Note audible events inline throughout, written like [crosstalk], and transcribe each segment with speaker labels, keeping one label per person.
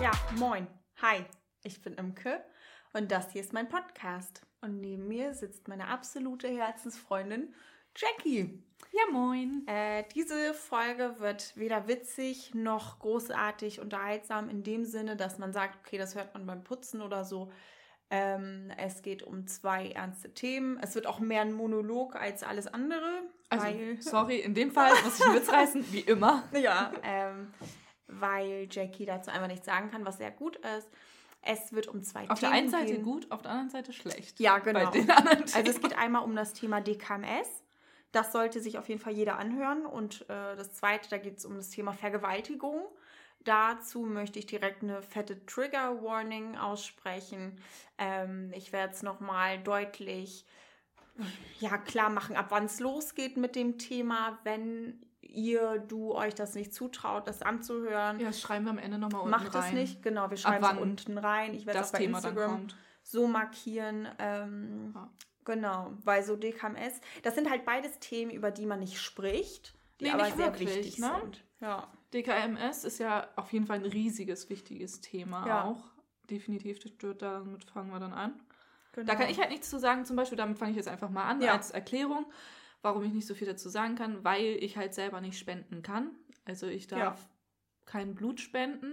Speaker 1: Ja, moin. Hi, ich bin Imke und das hier ist mein Podcast. Und neben mir sitzt meine absolute Herzensfreundin Jackie.
Speaker 2: Ja, moin.
Speaker 1: Äh, diese Folge wird weder witzig noch großartig unterhaltsam in dem Sinne, dass man sagt, okay, das hört man beim Putzen oder so. Ähm, es geht um zwei ernste Themen. Es wird auch mehr ein Monolog als alles andere.
Speaker 2: Also,
Speaker 1: weil, [laughs]
Speaker 2: sorry, in dem Fall muss ich mitreißen, wie immer. [laughs]
Speaker 1: Ja, ähm, weil Jackie dazu einfach nichts sagen kann, was sehr gut ist. Es wird um zwei
Speaker 2: Auf der
Speaker 1: Themen
Speaker 2: einen Seite
Speaker 1: gehen.
Speaker 2: gut, auf der anderen Seite schlecht.
Speaker 1: Ja, genau. Also es geht einmal um das Thema DKMS. Das sollte sich auf jeden Fall jeder anhören. Und äh, das zweite, da geht es um das Thema Vergewaltigung. Dazu möchte ich direkt eine fette Trigger Warning aussprechen. Ähm, ich werde es nochmal deutlich ja, klar machen, ab wann es losgeht mit dem Thema. Wenn ihr, du euch das nicht zutraut, das anzuhören,
Speaker 2: Ja, das schreiben wir am Ende nochmal unten
Speaker 1: macht
Speaker 2: rein.
Speaker 1: es nicht. Genau, wir schreiben es unten rein. Ich werde
Speaker 2: Das
Speaker 1: es bei
Speaker 2: Thema
Speaker 1: Instagram so markieren. Ähm,
Speaker 2: Ja.
Speaker 1: Genau, weil so DKMS, das sind halt beides Themen, über die man nicht spricht, die
Speaker 2: Nee,
Speaker 1: aber
Speaker 2: nicht
Speaker 1: sehr
Speaker 2: wirklich,
Speaker 1: wichtig
Speaker 2: ne?
Speaker 1: sind. Ja.
Speaker 2: DKMS ist ja auf jeden Fall ein riesiges, wichtiges Thema
Speaker 1: Ja.
Speaker 2: auch. Definitiv, damit fangen wir dann an.
Speaker 1: Genau.
Speaker 2: Da kann ich halt nichts zu sagen, zum Beispiel, damit fange ich jetzt einfach mal an,
Speaker 1: Ja.
Speaker 2: als Erklärung, warum ich nicht so viel dazu sagen kann, weil ich halt selber nicht spenden kann. Also ich darf
Speaker 1: Ja.
Speaker 2: kein Blut spenden.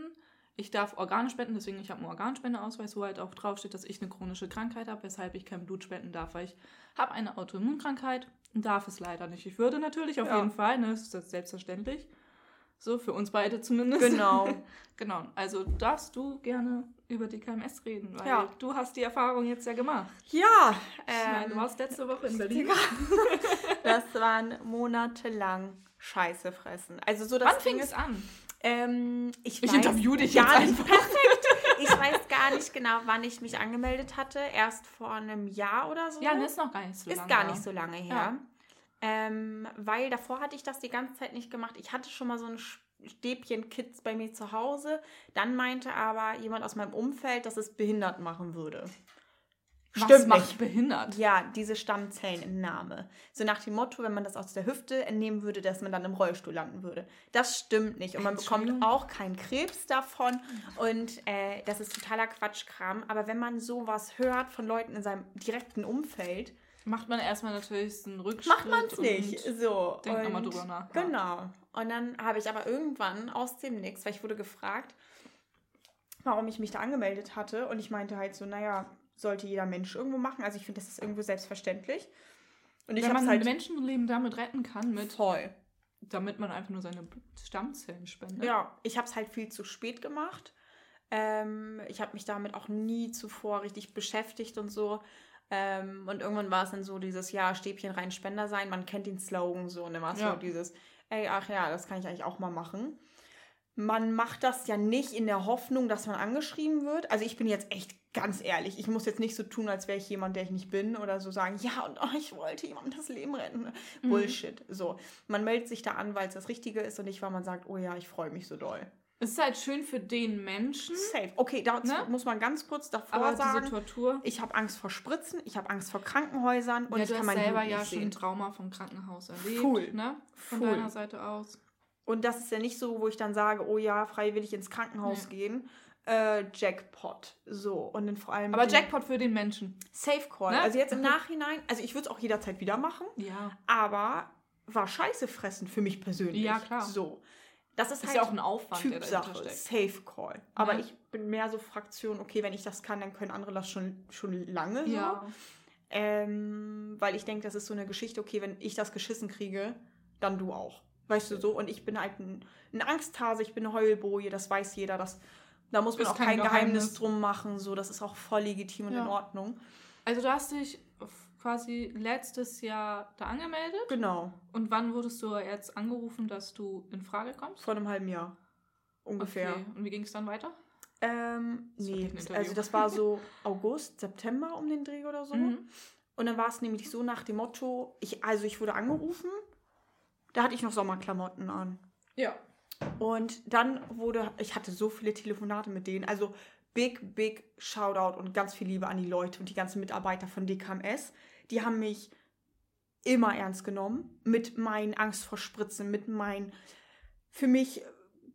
Speaker 2: Ich darf Organe spenden, deswegen ich habe einen Organspendeausweis, wo halt auch draufsteht, dass ich eine chronische Krankheit habe, weshalb ich kein Blut spenden darf, weil ich habe eine Autoimmunkrankheit und darf es leider nicht. Ich würde natürlich auf
Speaker 1: Ja.
Speaker 2: jeden Fall, ne, das ist selbstverständlich. So, für uns beide zumindest.
Speaker 1: Genau. [laughs]
Speaker 2: genau. Also darfst du gerne über die KMS reden, weil
Speaker 1: Ja.
Speaker 2: du hast die Erfahrung jetzt ja gemacht.
Speaker 1: Ja,
Speaker 2: Ich meine, du
Speaker 1: ähm,
Speaker 2: warst letzte Woche in Berlin. [laughs]
Speaker 1: das waren monatelang Scheiße fressen. Also so das
Speaker 2: Wann fing es
Speaker 1: ist,
Speaker 2: an?
Speaker 1: ähm, ich,
Speaker 2: Ich interview dich
Speaker 1: gar
Speaker 2: jetzt
Speaker 1: nicht
Speaker 2: einfach.
Speaker 1: perfekt. [laughs] Ich weiß gar nicht genau, wann ich mich angemeldet hatte. Erst vor einem Jahr oder so.
Speaker 2: Ja, das ist noch gar nicht so
Speaker 1: Ist
Speaker 2: lange.
Speaker 1: gar nicht so lange her.
Speaker 2: Ja.
Speaker 1: Ähm, weil davor hatte ich das die ganze Zeit nicht gemacht. Ich hatte schon mal so ein Stäbchen Kids bei mir zu Hause. Dann meinte aber jemand aus meinem Umfeld, dass es behindert machen würde.
Speaker 2: Was macht behindert?
Speaker 1: Ja, diese Stammzellenentnahme. So nach dem Motto, wenn man das aus der Hüfte entnehmen würde, dass man dann im Rollstuhl landen würde. Das stimmt nicht. Und man bekommt auch keinen Krebs davon. Und äh, das ist totaler Quatschkram. Aber wenn man sowas hört von Leuten in seinem direkten Umfeld,
Speaker 2: Macht man erstmal natürlich einen Rückschritt.
Speaker 1: macht man es nicht. So.
Speaker 2: denkt nochmal drüber nach.
Speaker 1: Genau. Und dann habe ich aber irgendwann aus dem Nix, weil ich wurde gefragt, warum ich mich da angemeldet hatte. Und ich meinte halt so, naja, sollte jeder Mensch irgendwo machen. Also ich finde, das ist irgendwo selbstverständlich. Und ich
Speaker 2: Wenn
Speaker 1: habe
Speaker 2: man
Speaker 1: halt
Speaker 2: Menschenleben damit retten kann, mit,
Speaker 1: voll.
Speaker 2: damit man einfach nur seine Stammzellen spendet.
Speaker 1: Ja, ich habe es halt viel zu spät gemacht. Ähm, ich habe mich damit auch nie zuvor richtig beschäftigt und so. Ähm, und irgendwann war es dann so dieses Jahr Stäbchen rein Spender sein. Man kennt den Slogan so und immer
Speaker 2: Ja.
Speaker 1: so dieses, ey, ach ja, das kann ich eigentlich auch mal machen. Man macht das ja nicht in der Hoffnung, dass man angeschrieben wird. Also ich bin jetzt echt ganz ehrlich. Ich muss jetzt nicht so tun, als wäre ich jemand, der ich nicht bin oder so sagen, ja, und oh, [laughs] ich wollte jemandem das Leben retten. Bullshit. So. Man meldet sich da an, weil es das Richtige ist und nicht, weil man sagt, oh ja, ich freue mich so doll.
Speaker 2: Es ist halt schön für den Menschen,
Speaker 1: Safe. Okay, dazu
Speaker 2: Ne?
Speaker 1: muss man ganz kurz davor
Speaker 2: aber
Speaker 1: sagen.
Speaker 2: diese Tortur.
Speaker 1: Ich habe Angst vor Spritzen, ich habe Angst vor Krankenhäusern und
Speaker 2: ja,
Speaker 1: ich kann mein
Speaker 2: selber ja schon ein. Trauma vom Krankenhaus erlebt.
Speaker 1: Full.
Speaker 2: Ne? Von
Speaker 1: Full.
Speaker 2: deiner Seite aus.
Speaker 1: Und das ist ja nicht so, wo ich dann sage, oh ja, freiwillig ins Krankenhaus gehen. Äh, Jackpot. So. Und dann vor allem.
Speaker 2: Aber Jackpot für den Menschen.
Speaker 1: Safe Call.
Speaker 2: Ne?
Speaker 1: Also jetzt im [laughs] Nachhinein, also ich würde es auch jederzeit wieder machen,
Speaker 2: Ja.
Speaker 1: aber war scheiße fressen für mich persönlich.
Speaker 2: Ja, klar.
Speaker 1: So. Das ist,
Speaker 2: Ist
Speaker 1: halt
Speaker 2: ja auch ein Aufwand, der
Speaker 1: Typsache.
Speaker 2: steckt.
Speaker 1: Safe Call. Aber
Speaker 2: Ja.
Speaker 1: ich bin mehr so Fraktion, okay, wenn ich das kann, dann können andere das schon, schon lange so.
Speaker 2: Ja.
Speaker 1: Ähm, weil ich denke, das ist so eine Geschichte, okay, wenn ich das geschissen kriege, dann du auch. Weißt du so? Und ich bin halt ein, ein Angsthase, ich bin eine Heulboje, das weiß jeder. Das, da muss man
Speaker 2: Ist
Speaker 1: auch
Speaker 2: kein
Speaker 1: kein Geheimnis.
Speaker 2: Geheimnis.
Speaker 1: drum machen. So, das ist auch voll legitim und
Speaker 2: Ja.
Speaker 1: in Ordnung.
Speaker 2: Also du hast dich quasi letztes Jahr da angemeldet.
Speaker 1: Genau.
Speaker 2: Und wann wurdest du jetzt angerufen, dass du in Frage kommst?
Speaker 1: Vor einem halben Jahr. Ungefähr.
Speaker 2: Okay. Und wie ging es dann weiter?
Speaker 1: Ähm,
Speaker 2: Das
Speaker 1: nee, also das war so [laughs] August, September um den Dreh oder so.
Speaker 2: Mhm.
Speaker 1: Und dann war es nämlich so nach dem Motto, ich, also ich wurde angerufen, da hatte ich noch Sommerklamotten an.
Speaker 2: Ja.
Speaker 1: Und dann wurde, ich hatte so viele Telefonate mit denen, also big, big Shoutout und ganz viel Liebe an die Leute und die ganzen Mitarbeiter von DKMS. Die haben mich immer ernst genommen mit meinen Angst vor Spritzen, mit meinen für mich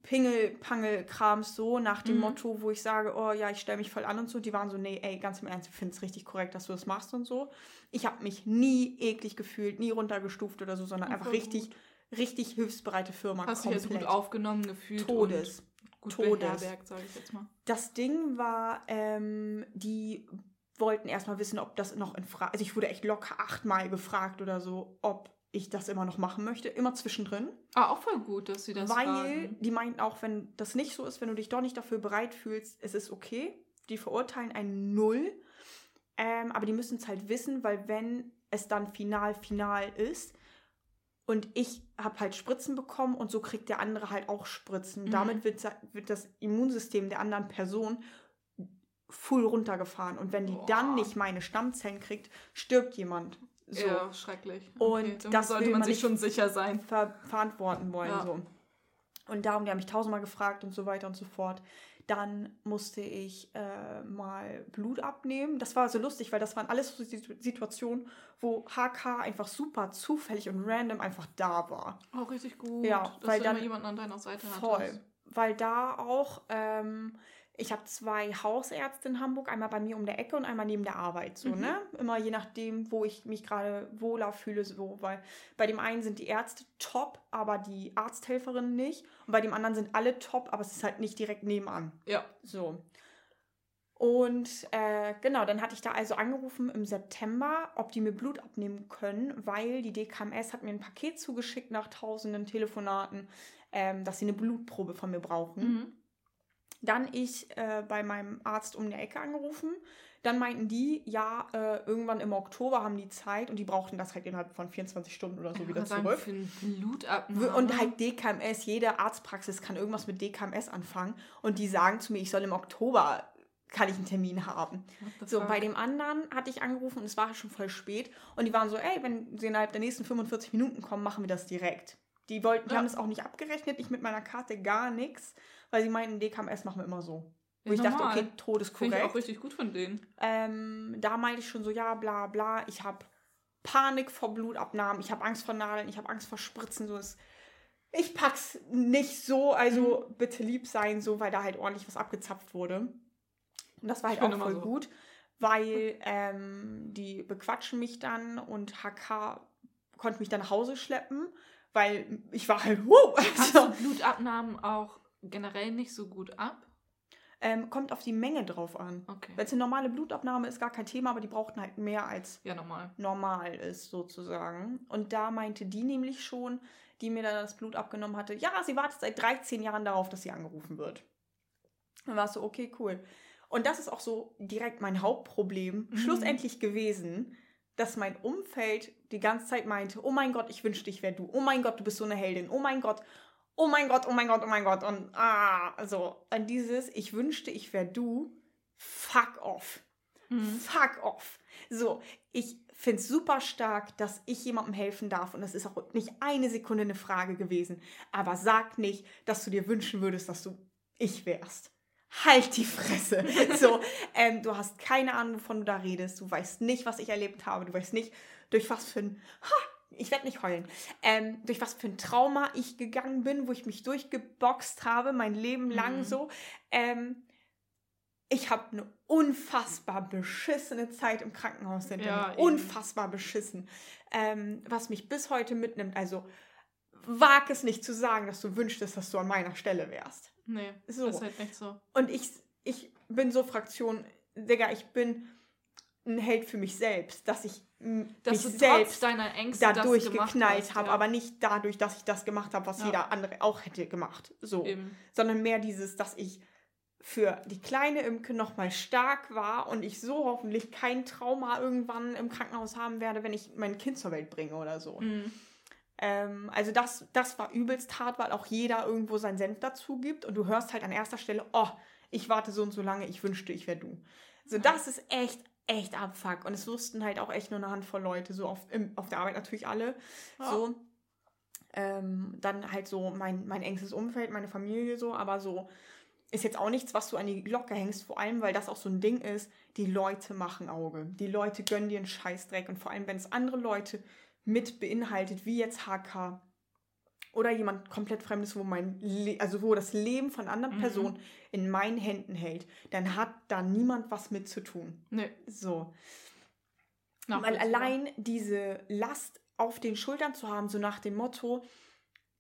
Speaker 1: Pingel-Pangel-Krams so nach dem
Speaker 2: Mhm.
Speaker 1: Motto, wo ich sage, oh ja, ich stelle mich voll an und so. Die waren so, nee, ey, ganz im Ernst, ich finde es richtig korrekt, dass du das machst und so. Ich habe mich nie eklig gefühlt, nie runtergestuft oder so, sondern
Speaker 2: Oh,
Speaker 1: einfach richtig, richtig hilfsbereite Firma.
Speaker 2: Hast dich jetzt gut aufgenommen gefühlt.
Speaker 1: Todes.
Speaker 2: Und gut
Speaker 1: Todes.
Speaker 2: sage ich jetzt mal.
Speaker 1: Das Ding war, ähm, die wollten erstmal wissen, ob das noch in Frage. Also ich wurde echt locker achtmal gefragt oder so, ob ich das immer noch machen möchte. Immer zwischendrin.
Speaker 2: Ah, auch voll gut, dass sie das
Speaker 1: weil
Speaker 2: fragen.
Speaker 1: die meinten auch, wenn das nicht so ist, wenn du dich doch nicht dafür bereit fühlst, es ist okay. Die verurteilen einen Null. Ähm, aber die müssen es halt wissen, weil wenn es dann final, final ist und ich habe halt Spritzen bekommen und so kriegt der andere halt auch Spritzen.
Speaker 2: Mhm.
Speaker 1: Damit wird, wird das Immunsystem der anderen Person full runtergefahren. Und wenn die
Speaker 2: Boah.
Speaker 1: dann nicht meine Stammzellen kriegt, stirbt jemand. So
Speaker 2: Ja, schrecklich.
Speaker 1: Und
Speaker 2: dann
Speaker 1: das
Speaker 2: sollte
Speaker 1: will
Speaker 2: man sich schon sicher sein.
Speaker 1: ver verantworten wollen.
Speaker 2: Ja.
Speaker 1: So. Und darum, die haben mich tausendmal gefragt und so weiter und so fort. Dann musste ich äh, mal Blut abnehmen. Das war so lustig, weil das waren alles so Situ- Situationen, wo HK einfach super zufällig und random einfach da war.
Speaker 2: Auch richtig gut.
Speaker 1: Ja,
Speaker 2: dass
Speaker 1: weil
Speaker 2: du
Speaker 1: dann-
Speaker 2: immer jemanden an deiner Seite
Speaker 1: Voll.
Speaker 2: hattest.
Speaker 1: Weil da auch, ähm, ich habe zwei Hausärzte in Hamburg, einmal bei mir um der Ecke und einmal neben der Arbeit. So,
Speaker 2: Mhm.
Speaker 1: ne? Immer je nachdem, wo ich mich gerade wohler fühle, so, weil bei dem einen sind die Ärzte top, aber die Arzthelferinnen nicht. Und bei dem anderen sind alle top, aber es ist halt nicht direkt nebenan.
Speaker 2: Ja.
Speaker 1: So. Und äh, genau, dann hatte ich da also angerufen im September, ob die mir Blut abnehmen können, weil die DKMS hat mir ein Paket zugeschickt nach tausenden Telefonaten, ähm, dass sie eine Blutprobe von mir brauchen.
Speaker 2: Mhm.
Speaker 1: Dann ich äh, bei meinem Arzt um die Ecke angerufen. Dann meinten die, ja, äh, irgendwann im Oktober haben die Zeit und die brauchten das halt innerhalb von 24 Stunden oder so
Speaker 2: Ich
Speaker 1: wieder
Speaker 2: sagen,
Speaker 1: zurück.
Speaker 2: Für Blutabnahme.
Speaker 1: Und halt DKMS, jede Arztpraxis kann irgendwas mit DKMS anfangen und die sagen zu mir, ich soll im Oktober, kann ich einen Termin haben. So, bei dem anderen hatte ich angerufen und es war schon voll spät und die waren so, ey, wenn sie innerhalb der nächsten 45 Minuten kommen, machen wir das direkt. Die wollten, die
Speaker 2: Ja.
Speaker 1: haben es auch nicht abgerechnet, ich mit meiner Karte gar nichts, weil sie meinten, DKMS machen wir immer so. Wo
Speaker 2: Ja,
Speaker 1: ich dachte,
Speaker 2: normal.
Speaker 1: okay, Tod ist
Speaker 2: Finde ich auch richtig gut von denen.
Speaker 1: Ähm, da meinte ich schon so, ja, bla bla, ich habe Panik vor Blutabnahmen, ich habe Angst vor Nadeln, ich habe Angst vor Spritzen, so ist. Ich pack's nicht so, also
Speaker 2: Mhm.
Speaker 1: bitte lieb sein, so, weil da halt ordentlich was abgezapft wurde. Und das war halt auch
Speaker 2: immer
Speaker 1: voll
Speaker 2: so.
Speaker 1: gut, weil ähm, die bequatschen mich dann und HK konnte mich dann nach Hause schleppen, weil ich war halt, wow, also,
Speaker 2: du Blutabnahmen auch generell nicht so gut ab?
Speaker 1: ähm, kommt auf die Menge drauf an.
Speaker 2: Okay.
Speaker 1: Wenn es eine normale Blutabnahme ist, gar kein Thema, aber die brauchten halt mehr als
Speaker 2: Ja, normal.
Speaker 1: normal ist, sozusagen. Und da meinte die nämlich schon, die mir dann das Blut abgenommen hatte, ja, sie wartet seit 13 Jahren darauf, dass sie angerufen wird. Dann war es so, okay, cool. Und das ist auch so direkt mein Hauptproblem
Speaker 2: Mhm.
Speaker 1: schlussendlich gewesen, dass mein Umfeld die ganze Zeit meinte, oh mein Gott, ich wünschte, ich wäre du. Oh mein Gott, du bist so eine Heldin. Oh mein Gott, oh mein Gott, oh mein Gott, oh mein Gott. Und ah, also an dieses, ich wünschte, ich wäre du, fuck off.
Speaker 2: Mhm.
Speaker 1: Fuck off. So, ich finde es super stark, dass ich jemandem helfen darf. Und das ist auch nicht eine Sekunde eine Frage gewesen. Aber sag nicht, dass du dir wünschen würdest, dass du ich wärst. Halt die Fresse. [laughs] So, ähm, du hast keine Ahnung, wovon du da redest. Du weißt nicht, was ich erlebt habe. Du weißt nicht, durch was für ein. Ha, ich werde nicht heulen. Ähm, durch was für ein Trauma ich gegangen bin, wo ich mich durchgeboxt habe, mein Leben lang
Speaker 2: Mhm.
Speaker 1: so. Ähm, ich habe eine unfassbar beschissene Zeit im Krankenhaus hinter
Speaker 2: Ja,
Speaker 1: mir. Unfassbar beschissen. Ähm, was mich bis heute mitnimmt. Also wag es nicht zu sagen, dass du wünschtest, dass du an meiner Stelle wärst.
Speaker 2: Nee,
Speaker 1: So.
Speaker 2: ist halt nicht so.
Speaker 1: Und ich, ich bin so Fraktion, Digga, ich bin ein Held für mich selbst, dass ich
Speaker 2: Dass
Speaker 1: mich
Speaker 2: du
Speaker 1: selbst
Speaker 2: deiner Ängste
Speaker 1: dadurch geknallt habe,
Speaker 2: ja.
Speaker 1: aber nicht dadurch, dass ich das gemacht habe, was
Speaker 2: Ja.
Speaker 1: jeder andere auch hätte gemacht. So.
Speaker 2: Eben.
Speaker 1: Sondern mehr dieses, dass ich für die kleine Imke nochmal stark war und ich so hoffentlich kein Trauma irgendwann im Krankenhaus haben werde, wenn ich mein Kind zur Welt bringe oder so.
Speaker 2: Mhm.
Speaker 1: Ähm, also das, das war übelst hart, weil auch jeder irgendwo seinen Senf dazu gibt und du hörst halt an erster Stelle, oh, ich warte so und so lange, ich wünschte, ich wäre du. So, das ist echt, echt Abfuck. Und es wussten halt auch echt nur eine Handvoll Leute, so auf, im, auf der Arbeit natürlich alle.
Speaker 2: Ja.
Speaker 1: So. Ähm, dann halt so mein, mein engstes Umfeld, meine Familie so, aber so ist jetzt auch nichts, was du an die Glocke hängst, vor allem, weil das auch so ein Ding ist, die Leute machen Auge. Die Leute gönnen dir einen Scheißdreck und vor allem, wenn es andere Leute mit beinhaltet, wie jetzt HK oder jemand komplett Fremdes, wo mein Le also wo das Leben von anderen
Speaker 2: Mhm.
Speaker 1: Personen in meinen Händen hält, dann hat da niemand was mit zu tun.
Speaker 2: Nee.
Speaker 1: So. Weil
Speaker 2: nachvollziehbar.
Speaker 1: allein diese Last auf den Schultern zu haben, so nach dem Motto,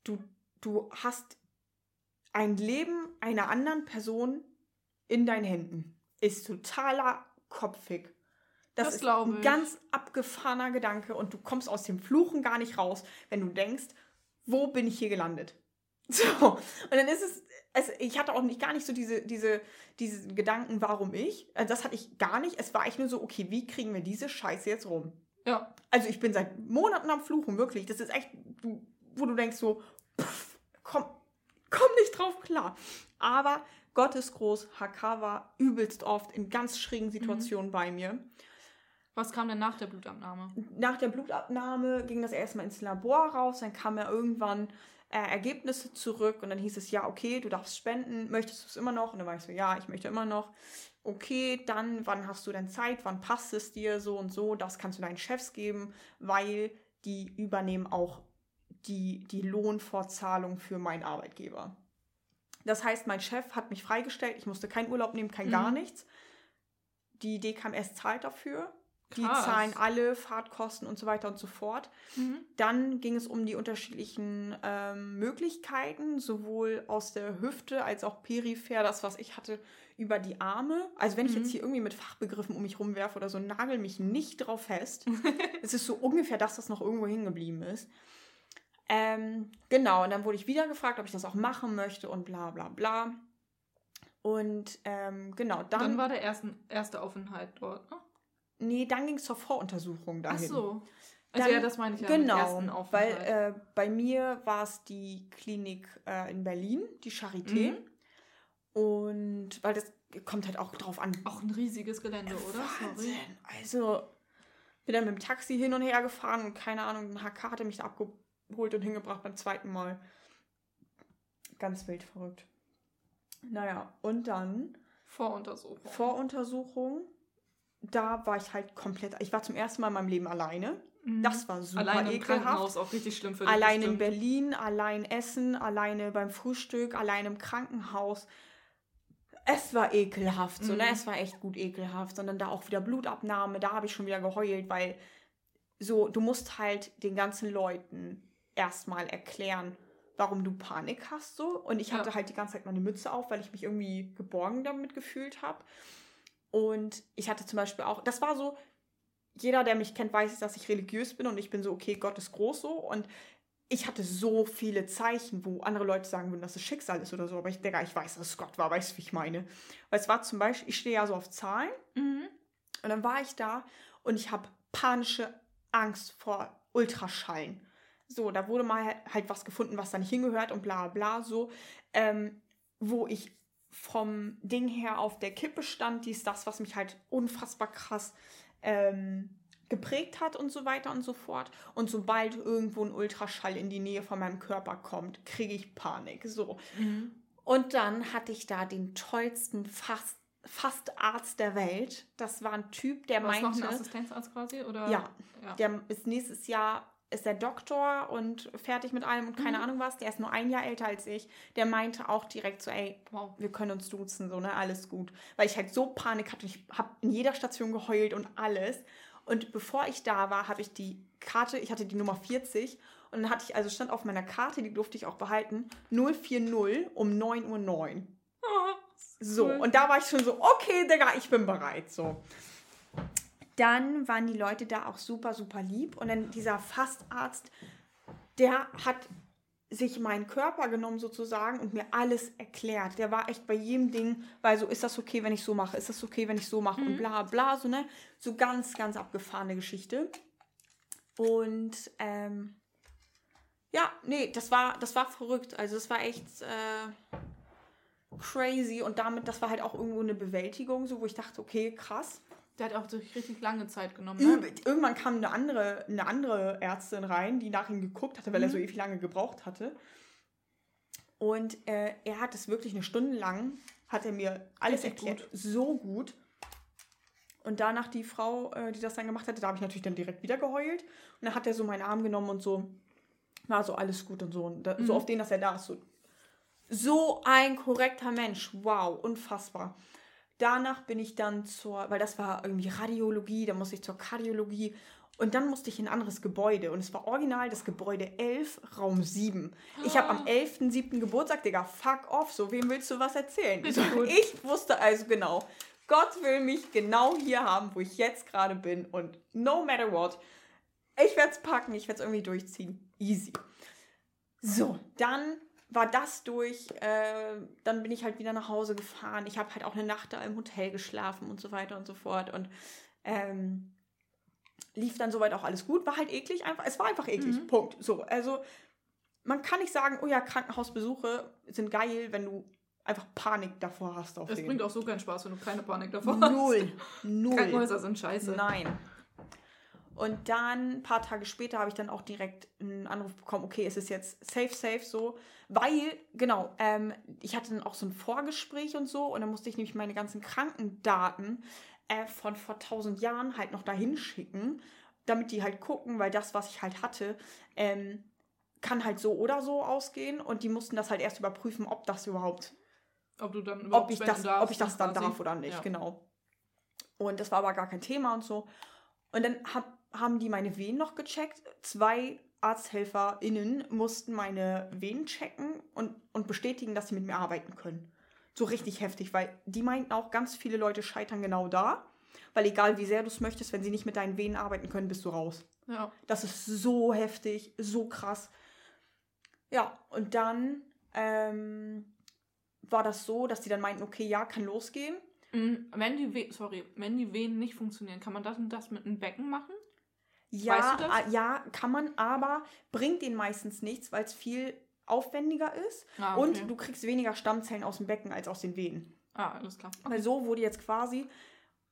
Speaker 1: du, du hast ein Leben einer anderen Person in deinen Händen, ist totaler Kopfig. Das,
Speaker 2: Das
Speaker 1: ist ein
Speaker 2: ich.
Speaker 1: ganz abgefahrener Gedanke und du kommst aus dem Fluchen gar nicht raus, wenn du denkst, wo bin ich hier gelandet? [laughs] So, und dann ist es, es ich hatte auch nicht, gar nicht so diese, diese, diese Gedanken, warum ich. Also das hatte ich gar nicht. Es war echt nur so, okay, wie kriegen wir diese Scheiße jetzt rum?
Speaker 2: Ja,
Speaker 1: Also ich bin seit Monaten am Fluchen, wirklich. Das ist echt, wo du denkst so, pff, komm, komm nicht drauf klar. Aber Gott ist groß, HK war übelst oft in ganz schrägen Situationen bei mir.
Speaker 2: Was kam denn nach der Blutabnahme?
Speaker 1: Nach der Blutabnahme ging das erstmal ins Labor raus, dann kamen ja irgendwann äh, Ergebnisse zurück und dann hieß es, ja, okay, du darfst spenden, möchtest du es immer noch? Und dann war ich so, ja, ich möchte immer noch. Okay, dann, wann hast du denn Zeit? Wann passt es dir so und so? Das kannst du deinen Chefs geben, weil die übernehmen auch die, die Lohnfortzahlung für meinen Arbeitgeber. Das heißt, mein Chef hat mich freigestellt, ich musste keinen Urlaub nehmen, kein gar
Speaker 2: Mhm.
Speaker 1: nichts. Die DKMS zahlt dafür. Die
Speaker 2: Krass.
Speaker 1: zahlen alle Fahrtkosten und so weiter und so fort.
Speaker 2: Mhm.
Speaker 1: Dann ging es um die unterschiedlichen ähm, Möglichkeiten, sowohl aus der Hüfte als auch peripher, das, was ich hatte, über die Arme. Also wenn ich
Speaker 2: Mhm.
Speaker 1: jetzt hier irgendwie mit Fachbegriffen um mich rumwerfe oder so, nagel mich nicht drauf fest. [laughs] es ist so ungefähr das, was noch irgendwo hängen geblieben ist. Ähm, genau, und dann wurde ich wieder gefragt, ob ich das auch machen möchte und bla bla bla. Und ähm, genau, dann,
Speaker 2: Dann, war der ersten, erste Aufenthalt dort. Ne?
Speaker 1: Nee, dann ging es zur Voruntersuchung
Speaker 2: Ach
Speaker 1: dahin.
Speaker 2: so. Also
Speaker 1: Dann-
Speaker 2: ja, das meine ich ja
Speaker 1: Genau, weil äh, bei mir war es die Klinik äh, in Berlin, die Charité.
Speaker 2: Mhm.
Speaker 1: Und weil das kommt halt auch drauf an.
Speaker 2: Auch ein riesiges Gelände, oder?
Speaker 1: Wahnsinn. Also bin dann mit dem Taxi hin und her gefahren und keine Ahnung, ein HK hatte mich da abgeholt und hingebracht beim zweiten Mal. Ganz wild verrückt. Naja, und dann
Speaker 2: Voruntersuchung.
Speaker 1: Voruntersuchung. Da war ich halt komplett. Ich war zum ersten Mal in meinem Leben alleine.
Speaker 2: Mhm.
Speaker 1: Das war super
Speaker 2: Allein im
Speaker 1: ekelhaft.
Speaker 2: Krankenhaus auch richtig schlimm für dich.
Speaker 1: Allein in
Speaker 2: bestimmt.
Speaker 1: Berlin, allein essen, alleine beim Frühstück, allein im Krankenhaus. Es war ekelhaft, so, ne?
Speaker 2: Mhm.
Speaker 1: Es war echt gut ekelhaft. Und dann da auch wieder Blutabnahme, da habe ich schon wieder geheult, weil so, du musst halt den ganzen Leuten erstmal erklären, warum du Panik hast, so. Und ich hatte
Speaker 2: Ja.
Speaker 1: halt die ganze Zeit meine Mütze auf, weil ich mich irgendwie geborgen damit gefühlt habe. Und ich hatte zum Beispiel auch, das war so, jeder, der mich kennt, weiß, dass ich religiös bin und ich bin so, okay, Gott ist groß so. Und ich hatte so viele Zeichen, wo andere Leute sagen würden, dass es Schicksal ist oder so. Aber ich denke, ich weiß, dass es Gott war, weißt du, wie ich meine? Weil es war zum Beispiel, ich stehe ja so auf Zahlen
Speaker 2: Mhm.
Speaker 1: und dann war ich da und ich habe panische Angst vor Ultraschallen. So, da wurde mal halt was gefunden, was da nicht hingehört und bla bla so. Ähm, wo ich vom Ding her auf der Kippe stand, dies, das, was mich halt unfassbar krass ähm, geprägt hat und so weiter und so fort. Und sobald irgendwo ein Ultraschall in die Nähe von meinem Körper kommt, kriege ich Panik. So.
Speaker 2: Mhm.
Speaker 1: Und dann hatte ich da den tollsten Fast, Fastarzt der Welt. Das war ein Typ, der
Speaker 2: War es noch
Speaker 1: meinte,
Speaker 2: ein Assistenzarzt quasi? Oder?
Speaker 1: Ja.
Speaker 2: ja.
Speaker 1: der ist nächstes Jahr ist der Doktor und fertig mit allem und keine
Speaker 2: Mhm.
Speaker 1: Ahnung was. Der ist nur ein Jahr älter als ich. Der meinte auch direkt so, ey,
Speaker 2: Wow.
Speaker 1: wir können uns duzen, so, ne, alles gut. Weil ich halt so Panik hatte. Ich habe in jeder Station geheult und alles. Und bevor ich da war, habe ich die Karte, ich hatte die Nummer 40 und dann hatte ich, also stand auf meiner Karte, die durfte ich auch behalten, 040 um 9.09 Uhr.
Speaker 2: Ah,
Speaker 1: So,
Speaker 2: cool.
Speaker 1: und da war ich schon so, okay, Digga, ich bin bereit. So. Dann waren die Leute da auch super, super lieb. Und dann dieser Fastarzt, der hat sich meinen Körper genommen sozusagen und mir alles erklärt. Der war echt bei jedem Ding, weil so, ist das okay, wenn ich so mache? Ist das okay, wenn ich so mache? Und
Speaker 2: Mhm.
Speaker 1: bla bla, so, ne? So ganz, ganz abgefahrene Geschichte. Und ähm, ja, nee, das war, das war verrückt. Also es war echt äh, crazy und damit, das war halt auch irgendwo eine Bewältigung, so wo ich dachte, okay, krass.
Speaker 2: Der hat auch durch richtig lange Zeit genommen. Ne?
Speaker 1: Irgendwann kam eine andere, eine andere Ärztin rein, die nach ihm geguckt hatte, weil er
Speaker 2: Mhm.
Speaker 1: so ewig lange gebraucht hatte. Und äh, er hat es wirklich eine Stunde lang hat er mir alles
Speaker 2: Richtig
Speaker 1: erklärt. So gut. Und danach die Frau, äh, die das dann gemacht hatte, da habe ich natürlich dann direkt wieder geheult. Und dann hat er so meinen Arm genommen und so, war so alles gut und so. Und da, so auf den, dass er da ist. So, so ein korrekter Mensch. Wow, unfassbar. Danach bin ich dann zur, weil das war irgendwie Radiologie, da musste ich zur Kardiologie. Und dann musste ich in ein anderes Gebäude. Und es war original das Gebäude 11, Raum 7. Ich habe am 11.7. Geburtstag, Digga, fuck off, so wem willst du was erzählen? So, ich wusste also genau, Gott will mich genau hier haben, wo ich jetzt gerade bin. Und no matter what, ich werde es packen, ich werde es irgendwie durchziehen. Easy. So, dann war das durch. Äh, dann bin ich halt wieder nach Hause gefahren. Ich habe halt auch eine Nacht da im Hotel geschlafen und so weiter und so fort. Und ähm, lief dann soweit auch alles gut. War halt eklig einfach. Es war einfach eklig.
Speaker 2: Mhm.
Speaker 1: Punkt. So, also man kann nicht sagen, oh ja, Krankenhausbesuche sind geil, wenn du einfach Panik davor hast auf
Speaker 2: Es bringt auch so keinen Spaß, wenn du keine Panik davor hast.
Speaker 1: Null. Null.
Speaker 2: Krankenhäuser sind scheiße.
Speaker 1: Nein. Und dann, ein paar Tage später, habe ich dann auch direkt einen Anruf bekommen, okay, es ist jetzt safe, safe so. Weil, genau, ähm, ich hatte dann auch so ein Vorgespräch und so und dann musste ich nämlich meine ganzen Krankendaten äh, von vor tausend Jahren halt noch dahin schicken, damit die halt gucken, weil das, was ich halt hatte, ähm, kann halt so oder so ausgehen und die mussten das halt erst überprüfen, ob das überhaupt
Speaker 2: Ob du dann
Speaker 1: ob ich das,
Speaker 2: darfst,
Speaker 1: ob ich das dann
Speaker 2: quasi.
Speaker 1: darf oder nicht,
Speaker 2: Ja.
Speaker 1: genau. Und das war aber gar kein Thema und so. Und dann hab, haben die meine Venen noch gecheckt. Zwei ArzthelferInnen mussten meine Venen checken und, und bestätigen, dass sie mit mir arbeiten können. So richtig heftig, weil die meinten auch, ganz viele Leute scheitern genau da. Weil egal wie sehr du es möchtest, wenn sie nicht mit deinen Venen arbeiten können, bist du raus.
Speaker 2: Ja.
Speaker 1: Das ist so heftig, so krass. Ja, und dann ähm, war das so, dass die dann meinten, okay, ja, kann losgehen.
Speaker 2: Mhm. Wenn die We sorry, wenn die Venen nicht funktionieren, kann man das und das mit einem Becken machen?
Speaker 1: Ja,
Speaker 2: Weißt du das?
Speaker 1: ah, ja, kann man, aber bringt denen meistens nichts, weil es viel aufwendiger ist
Speaker 2: Ah, okay.
Speaker 1: und du kriegst weniger Stammzellen aus dem Becken als aus den Venen.
Speaker 2: Ah, alles klar.
Speaker 1: Weil so wurde jetzt quasi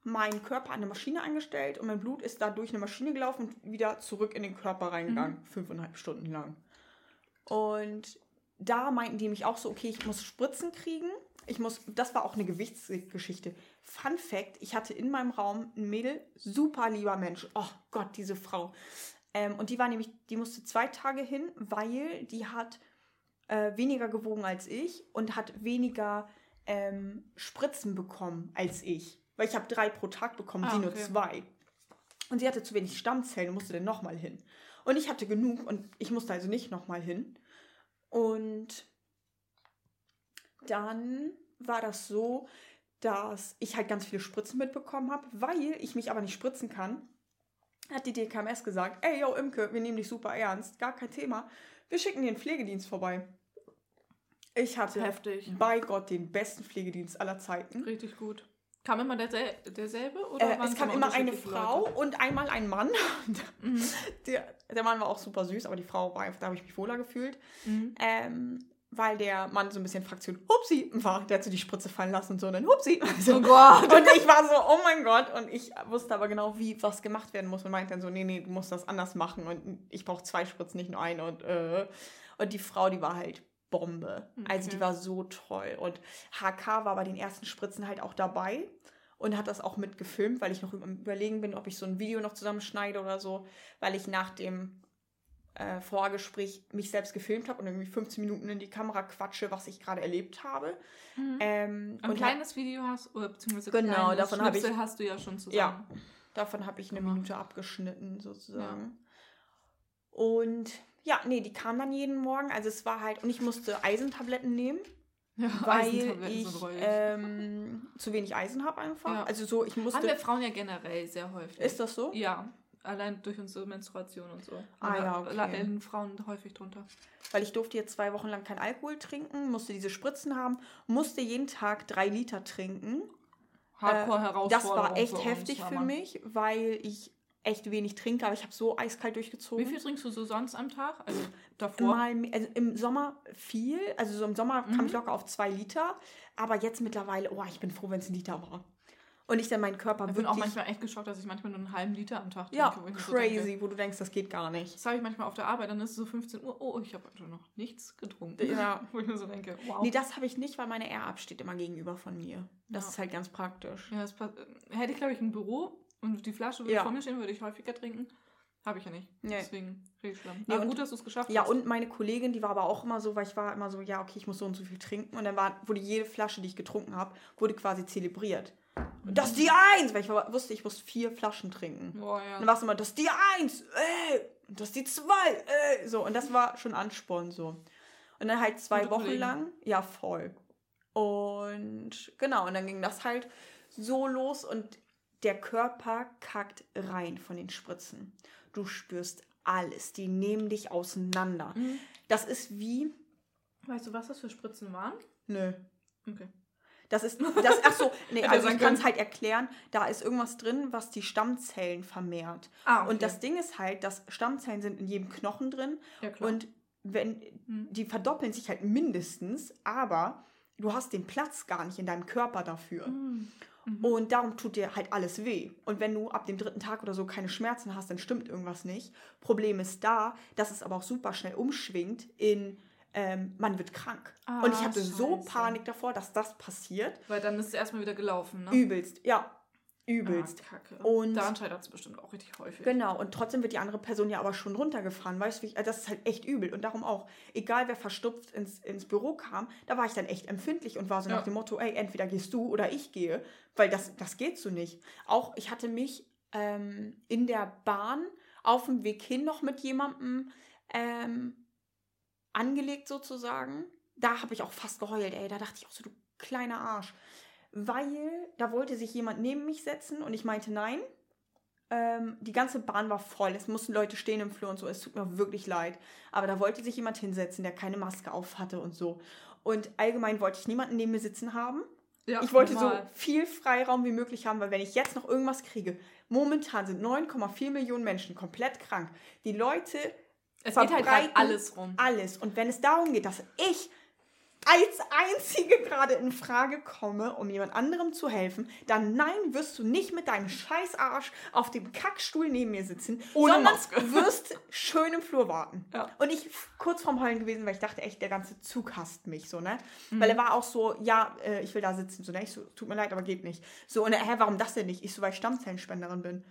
Speaker 1: mein Körper an eine Maschine eingestellt und mein Blut ist da durch eine Maschine gelaufen und wieder zurück in den Körper reingegangen.
Speaker 2: Mhm.
Speaker 1: Fünfeinhalb Stunden lang. Und da meinten die mich auch so, okay, ich muss Spritzen kriegen. Ich muss, das war auch eine Gewichtsgeschichte. Fun Fact, ich hatte in meinem Raum ein Mädel, super lieber Mensch. Oh Gott, diese Frau. Ähm, und die war nämlich, die musste zwei Tage hin, weil die hat äh, weniger gewogen als ich und hat weniger ähm, Spritzen bekommen als ich. Weil ich habe drei pro Tag bekommen,
Speaker 2: Ah,
Speaker 1: sie nur
Speaker 2: okay.
Speaker 1: zwei. Und sie hatte zu wenig Stammzellen und musste dann nochmal hin. Und ich hatte genug und ich musste also nicht nochmal hin. Und dann war das so, dass ich halt ganz viele Spritzen mitbekommen habe, weil ich mich aber nicht spritzen kann. Hat die DKMS gesagt, ey, yo, Imke, wir nehmen dich super ernst, gar kein Thema. Wir schicken dir einen Pflegedienst vorbei. Ich hatte
Speaker 2: Heftig.
Speaker 1: bei Gott den besten Pflegedienst aller Zeiten.
Speaker 2: Richtig gut. Kam immer dersel derselbe? Oder
Speaker 1: Äh, es kam
Speaker 2: immer
Speaker 1: eine Frau
Speaker 2: Leute?
Speaker 1: und einmal ein Mann. [laughs]
Speaker 2: Mhm.
Speaker 1: Der, der Mann war auch super süß, aber die Frau war einfach, da habe ich mich wohler gefühlt.
Speaker 2: Mhm.
Speaker 1: Ähm, weil der Mann so ein bisschen Fraktion Hupsi war. Der hat so die Spritze fallen lassen und so, und dann Hupsi. [laughs] Also,
Speaker 2: Oh Gott.
Speaker 1: und ich war so, oh mein Gott. Und ich wusste aber genau, wie was gemacht werden muss. Und meinte dann so, nee, nee, du musst das anders machen. Und ich brauche zwei Spritzen, nicht nur eine. Und, äh, und die Frau, die war halt Bombe. Also die
Speaker 2: Okay.
Speaker 1: war so toll. Und HK war bei den ersten Spritzen halt auch dabei. Und hat das auch mitgefilmt, weil ich noch Überlegen bin, ob ich so ein Video noch zusammenschneide oder so. Weil ich nach dem äh, Vorgespräch mich selbst gefilmt habe und irgendwie 15 Minuten in die Kamera quatsche, was ich gerade erlebt habe.
Speaker 2: Mhm.
Speaker 1: Ähm,
Speaker 2: Ein
Speaker 1: und
Speaker 2: kleines Video hast, oder beziehungsweise
Speaker 1: Genau, davon hab ich-
Speaker 2: hast du ja schon zusammen.
Speaker 1: Ja. Davon habe ich eine
Speaker 2: Gemacht.
Speaker 1: Minute abgeschnitten, sozusagen. Und ja, nee, die kam dann jeden Morgen. Also es war halt, und ich musste Eisentabletten nehmen, [laughs]
Speaker 2: Ja,
Speaker 1: weil ich ähm, zu wenig Eisen habe einfach.
Speaker 2: Ja.
Speaker 1: Also so, ich
Speaker 2: Haben wir
Speaker 1: musste.
Speaker 2: Frauen ja generell sehr häufig.
Speaker 1: Ist das so?
Speaker 2: Ja, allein durch unsere Menstruation und so.
Speaker 1: Ah, ja, okay.
Speaker 2: leiden Frauen häufig drunter.
Speaker 1: Weil ich durfte jetzt zwei Wochen lang kein Alkohol trinken, musste diese Spritzen haben, musste jeden Tag drei Liter trinken.
Speaker 2: Hardcore
Speaker 1: Äh,
Speaker 2: Herausforderung.
Speaker 1: Das war
Speaker 2: für
Speaker 1: echt
Speaker 2: uns,
Speaker 1: heftig für
Speaker 2: Hammer.
Speaker 1: mich, weil ich echt wenig trinke, aber ich habe so eiskalt durchgezogen.
Speaker 2: Wie viel trinkst du so sonst am Tag? Also davor?
Speaker 1: Mal, also im Sommer viel, also so im Sommer kam
Speaker 2: Mhm.
Speaker 1: ich locker auf zwei Liter, aber jetzt mittlerweile, oh, ich bin froh, wenn es ein Liter war. Und ich dann meinen Körper
Speaker 2: Ich bin auch manchmal echt geschockt, dass ich manchmal nur einen halben Liter am Tag trinke.
Speaker 1: ja,
Speaker 2: ich mir so
Speaker 1: crazy,
Speaker 2: denke,
Speaker 1: wo du denkst, das geht gar nicht.
Speaker 2: das habe ich manchmal auf der Arbeit, dann ist es so 15 Uhr, oh, ich habe heute noch nichts getrunken.
Speaker 1: Ja. [laughs]
Speaker 2: Wo ich mir so denke, wow.
Speaker 1: Nee, das habe ich nicht, weil meine Air-Up steht immer gegenüber von mir. Das
Speaker 2: Ja.
Speaker 1: ist halt ganz praktisch.
Speaker 2: ja, das. Hätte ich, glaube ich, ein Büro und die Flasche würde
Speaker 1: Ja.
Speaker 2: vor mir stehen, würde ich häufiger trinken. Habe ich ja nicht.
Speaker 1: Nee.
Speaker 2: Deswegen richtig schlimm.
Speaker 1: Nee,
Speaker 2: Aber gut, dass du es geschafft
Speaker 1: Ja,
Speaker 2: hast.
Speaker 1: und meine Kollegin, die war aber auch immer so, weil ich war immer so, ja, okay, ich muss so und so viel trinken. Und dann war, wurde jede Flasche, die ich getrunken habe, wurde quasi zelebriert. Das ist die Eins! Weil ich wusste, ich muss vier Flaschen trinken.
Speaker 2: Boah, ja.
Speaker 1: Dann war es immer, das ist die Eins! Ey! Und das ist die Zwei! Ey! So, und das war schon Ansporn so. Und dann halt zwei
Speaker 2: Gute
Speaker 1: Wochen
Speaker 2: Kollegen.
Speaker 1: lang. Ja, voll. Und genau, und dann ging das halt so los und der Körper kackt rein von den Spritzen. Du spürst alles. Die nehmen dich auseinander.
Speaker 2: Mhm.
Speaker 1: Das ist wie.
Speaker 2: Weißt du, was das für Spritzen waren?
Speaker 1: Nö.
Speaker 2: Okay.
Speaker 1: Das ist, das, ach so, nee, [laughs] also ich kann es halt erklären, da ist irgendwas drin, was die Stammzellen vermehrt.
Speaker 2: Ah,
Speaker 1: Und das Ding ist halt, dass Stammzellen sind in jedem Knochen drin
Speaker 2: ja, klar.
Speaker 1: und wenn,
Speaker 2: Mhm.
Speaker 1: die verdoppeln sich halt mindestens, aber du hast den Platz gar nicht in deinem Körper dafür.
Speaker 2: Mhm.
Speaker 1: Und darum tut dir halt alles weh. Und wenn du ab dem dritten Tag oder so keine Schmerzen hast, dann stimmt irgendwas nicht. Problem ist da, dass es aber auch super schnell umschwingt in ähm, man wird krank.
Speaker 2: Ah,
Speaker 1: und ich hatte so
Speaker 2: scheiße.
Speaker 1: Panik davor, dass das passiert.
Speaker 2: Weil dann ist es erstmal wieder gelaufen, ne?
Speaker 1: Übelst, ja, übelst.
Speaker 2: Ah, Kacke.
Speaker 1: Und-
Speaker 2: Daran scheitert es bestimmt auch richtig häufig.
Speaker 1: Genau, und trotzdem wird die andere Person ja aber schon runtergefahren, weißt du, also das ist halt echt übel. Und darum auch, egal wer verstupft ins, ins Büro kam, da war ich dann echt empfindlich und war so
Speaker 2: Ja.
Speaker 1: nach dem Motto, ey, entweder gehst du oder ich gehe, weil das, das geht so nicht. Auch ich hatte mich ähm, in der Bahn auf dem Weg hin noch mit jemandem ähm, angelegt sozusagen. Da habe ich auch fast geheult, ey. Da dachte ich auch so, du kleiner Arsch. Weil da wollte sich jemand neben mich setzen und ich meinte nein. Ähm, die ganze Bahn war voll. Es mussten Leute stehen im Flur und so. Es tut mir wirklich leid. Aber da wollte sich jemand hinsetzen, der keine Maske auf hatte und so. Und allgemein wollte ich niemanden neben mir sitzen haben.
Speaker 2: Ja,
Speaker 1: Ich wollte
Speaker 2: normal.
Speaker 1: so viel Freiraum wie möglich haben, weil wenn ich jetzt noch irgendwas kriege, momentan sind 9,4 Millionen Menschen komplett krank. Die Leute
Speaker 2: Es geht halt gerade alles rum.
Speaker 1: alles. Und wenn es darum geht, dass ich als Einzige gerade in Frage komme, um jemand anderem zu helfen, dann nein, wirst du nicht mit deinem Scheißarsch auf dem Kackstuhl neben mir sitzen,
Speaker 2: Ohne
Speaker 1: sondern
Speaker 2: Maske. [laughs]
Speaker 1: wirst schön im Flur warten.
Speaker 2: Ja.
Speaker 1: Und ich kurz vorm Heulen gewesen, weil ich dachte echt, der ganze Zug hasst mich so, ne?
Speaker 2: Mhm.
Speaker 1: Weil er war auch so, ja, äh, ich will da sitzen, so, ne? Ich so, tut mir leid, aber geht nicht. So, und hä, warum das denn nicht? Ich so, weil ich Stammzellenspenderin bin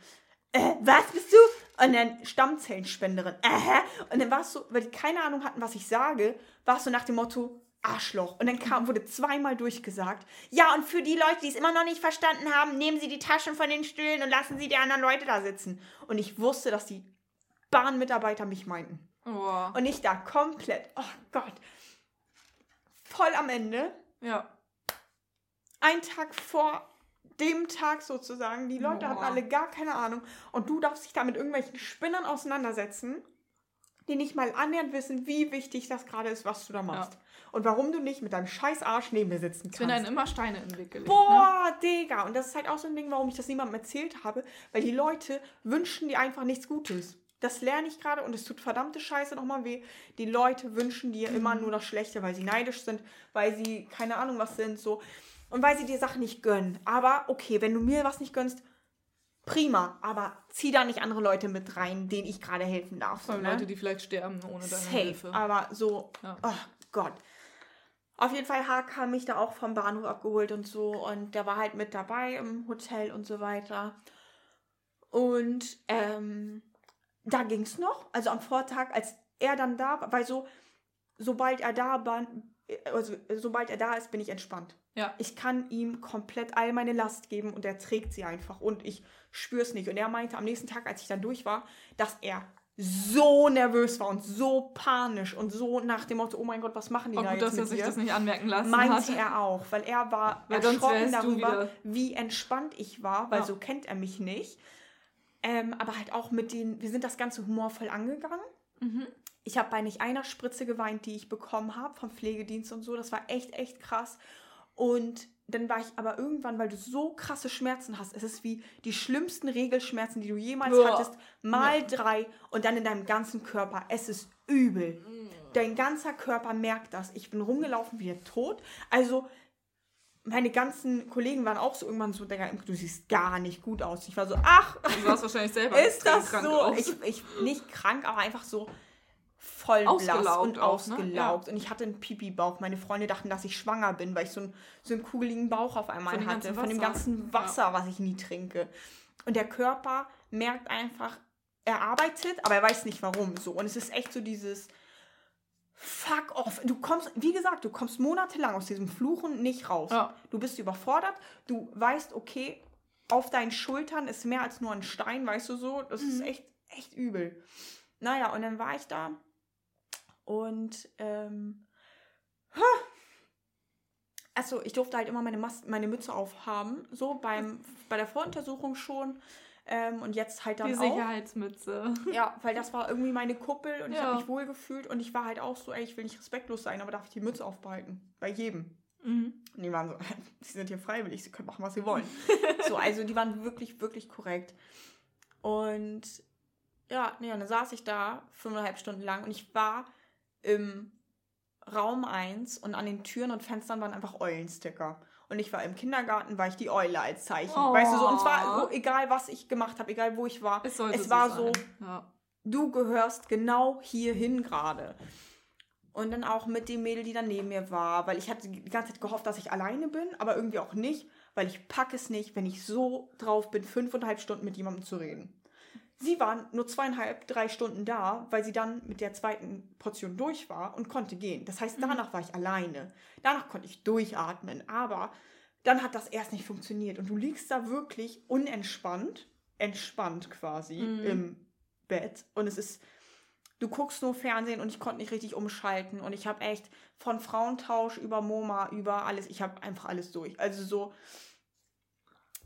Speaker 1: äh, was bist du? Und dann Stammzellenspenderin, äh? Und dann warst du, weil die keine Ahnung hatten, was ich sage, warst du nach dem Motto, Arschloch. Und dann kam, wurde zweimal durchgesagt, ja, und für die Leute, die es immer noch nicht verstanden haben, nehmen sie die Taschen von den Stühlen und lassen sie die anderen Leute da sitzen. Und ich wusste, dass die Bahnmitarbeiter mich meinten.
Speaker 2: Oh.
Speaker 1: Und ich da komplett, oh Gott, voll am Ende
Speaker 2: Ja.
Speaker 1: ein Tag vor dem Tag sozusagen. Die Leute hatten
Speaker 2: Boah.
Speaker 1: alle gar keine Ahnung. Und du darfst dich da mit irgendwelchen Spinnern auseinandersetzen, die nicht mal annähernd wissen, wie wichtig das gerade ist, was du da machst. Und warum du nicht mit deinem scheiß Arsch neben mir sitzen
Speaker 2: Es werden einem
Speaker 1: kannst.
Speaker 2: immer Steine in den Weg gelegt. Ne?
Speaker 1: Boah, Digga. Und das ist halt auch so ein Ding, warum ich das niemandem erzählt habe. Weil die Leute wünschen dir einfach nichts Gutes. Das lerne ich gerade und es tut verdammte Scheiße nochmal weh. Die Leute wünschen dir immer nur das Schlechte, weil sie neidisch sind, weil sie keine Ahnung was sind, so. Und weil sie dir Sachen nicht gönnen. Aber okay, wenn du mir was nicht gönnst, prima. Aber zieh da nicht andere Leute mit rein, denen ich gerade helfen darf.
Speaker 2: Allem
Speaker 1: ne?
Speaker 2: Leute, die vielleicht sterben ohne deine
Speaker 1: Safe.
Speaker 2: Hilfe.
Speaker 1: Aber so,
Speaker 2: Ja.
Speaker 1: oh Gott. Auf jeden Fall Haag hat mich da auch vom Bahnhof abgeholt und so. Und der war halt mit dabei im Hotel und so weiter. Und ähm, da ging es noch. Also am Vortag, als er dann da war, weil so, sobald er da war, also sobald er da ist, bin ich entspannt.
Speaker 2: Ja.
Speaker 1: Ich kann ihm komplett all meine Last geben und er trägt sie einfach und ich spüre es nicht. Und er meinte am nächsten Tag, als ich dann durch war, dass er so nervös war und so panisch und so nach dem Motto, oh mein Gott, was machen die
Speaker 2: Oh,
Speaker 1: da
Speaker 2: gut,
Speaker 1: jetzt
Speaker 2: dass er
Speaker 1: mit
Speaker 2: sich
Speaker 1: dir?
Speaker 2: das nicht anmerken lassen
Speaker 1: Meinte
Speaker 2: hat.
Speaker 1: er auch, weil er war [laughs]
Speaker 2: Weil
Speaker 1: erschrocken darüber, wie entspannt ich war, weil
Speaker 2: Ja.
Speaker 1: so kennt er mich nicht. Ähm, aber halt auch mit den, wir sind das Ganze humorvoll angegangen.
Speaker 2: Mhm.
Speaker 1: Ich habe bei nicht einer Spritze geweint, die ich bekommen habe vom Pflegedienst und so. Das war echt, echt krass. Und dann war ich aber irgendwann, weil du so krasse Schmerzen hast, es ist wie die schlimmsten Regelschmerzen, die du jemals
Speaker 2: Boah.
Speaker 1: hattest, mal drei und dann in deinem ganzen Körper. Es ist übel. Dein ganzer Körper merkt das. Ich bin rumgelaufen wie der Tod. Also meine ganzen Kollegen waren auch so irgendwann so, du siehst gar nicht gut aus. Ich war so, ach,
Speaker 2: Du warst wahrscheinlich selber [laughs]
Speaker 1: ist das so?
Speaker 2: aus.
Speaker 1: Ich, ich, nicht krank, aber einfach so voll
Speaker 2: Ausgelaugt
Speaker 1: blass und
Speaker 2: auch, ne?
Speaker 1: ausgelaugt. Und ich hatte einen Pipi-Bauch. Meine Freunde dachten, dass ich schwanger bin, weil ich so einen, so einen kugeligen Bauch auf einmal
Speaker 2: Von
Speaker 1: hatte. Von dem ganzen Wasser, was ich nie trinke. Und der Körper merkt einfach, er arbeitet, aber er weiß nicht warum. So. Und es ist echt so dieses Fuck off. Du kommst, wie gesagt, du kommst monatelang aus diesem Fluchen nicht raus.
Speaker 2: Ja.
Speaker 1: Du bist überfordert. Du weißt, okay, auf deinen Schultern ist mehr als nur ein Stein, weißt du so. Das ist
Speaker 2: Mhm.
Speaker 1: echt, echt übel. Naja, und dann war ich da und ähm, Achso, ich durfte halt immer meine, Mas meine Mütze aufhaben, so beim, [laughs] bei der Voruntersuchung schon. Ähm, und jetzt halt dann
Speaker 2: Die
Speaker 1: auch.
Speaker 2: Sicherheitsmütze.
Speaker 1: Ja, weil das war irgendwie meine Kuppel und ich
Speaker 2: Ja.
Speaker 1: habe mich wohl gefühlt und ich war halt auch so, ey, ich will nicht respektlos sein, aber darf ich die Mütze aufbehalten? Bei jedem.
Speaker 2: Mhm.
Speaker 1: Und die waren so, [laughs] sie sind hier freiwillig, sie können machen, was sie wollen. [laughs] so, also die waren wirklich, wirklich korrekt. Und ja, nee, und dann saß ich da fünfeinhalb Stunden lang und ich war im Raum 1 und an den Türen und Fenstern waren einfach Eulensticker. Und ich war im Kindergarten, war ich die Eule als Zeichen.
Speaker 2: Oh.
Speaker 1: Weißt du so, und zwar so, egal was ich gemacht habe, egal wo ich war,
Speaker 2: Es,
Speaker 1: es war so,
Speaker 2: Ja.
Speaker 1: du gehörst genau hierhin gerade. Und dann auch mit dem Mädel, die dann neben mir war, weil ich hatte die ganze Zeit gehofft, dass ich alleine bin, aber irgendwie auch nicht, weil ich packe es nicht, wenn ich so drauf bin, fünfeinhalb Stunden mit jemandem zu reden. Sie waren nur zweieinhalb, drei Stunden da, weil sie dann mit der zweiten Portion durch war und konnte gehen. Das heißt, danach war ich alleine. Danach konnte ich durchatmen, aber dann hat das erst nicht funktioniert. Und du liegst da wirklich unentspannt, entspannt quasi
Speaker 2: Mhm.
Speaker 1: im Bett. Und es ist, du guckst nur Fernsehen und ich konnte nicht richtig umschalten. Und ich habe echt von Frauentausch über MoMA, über alles, ich habe einfach alles durch. Also so,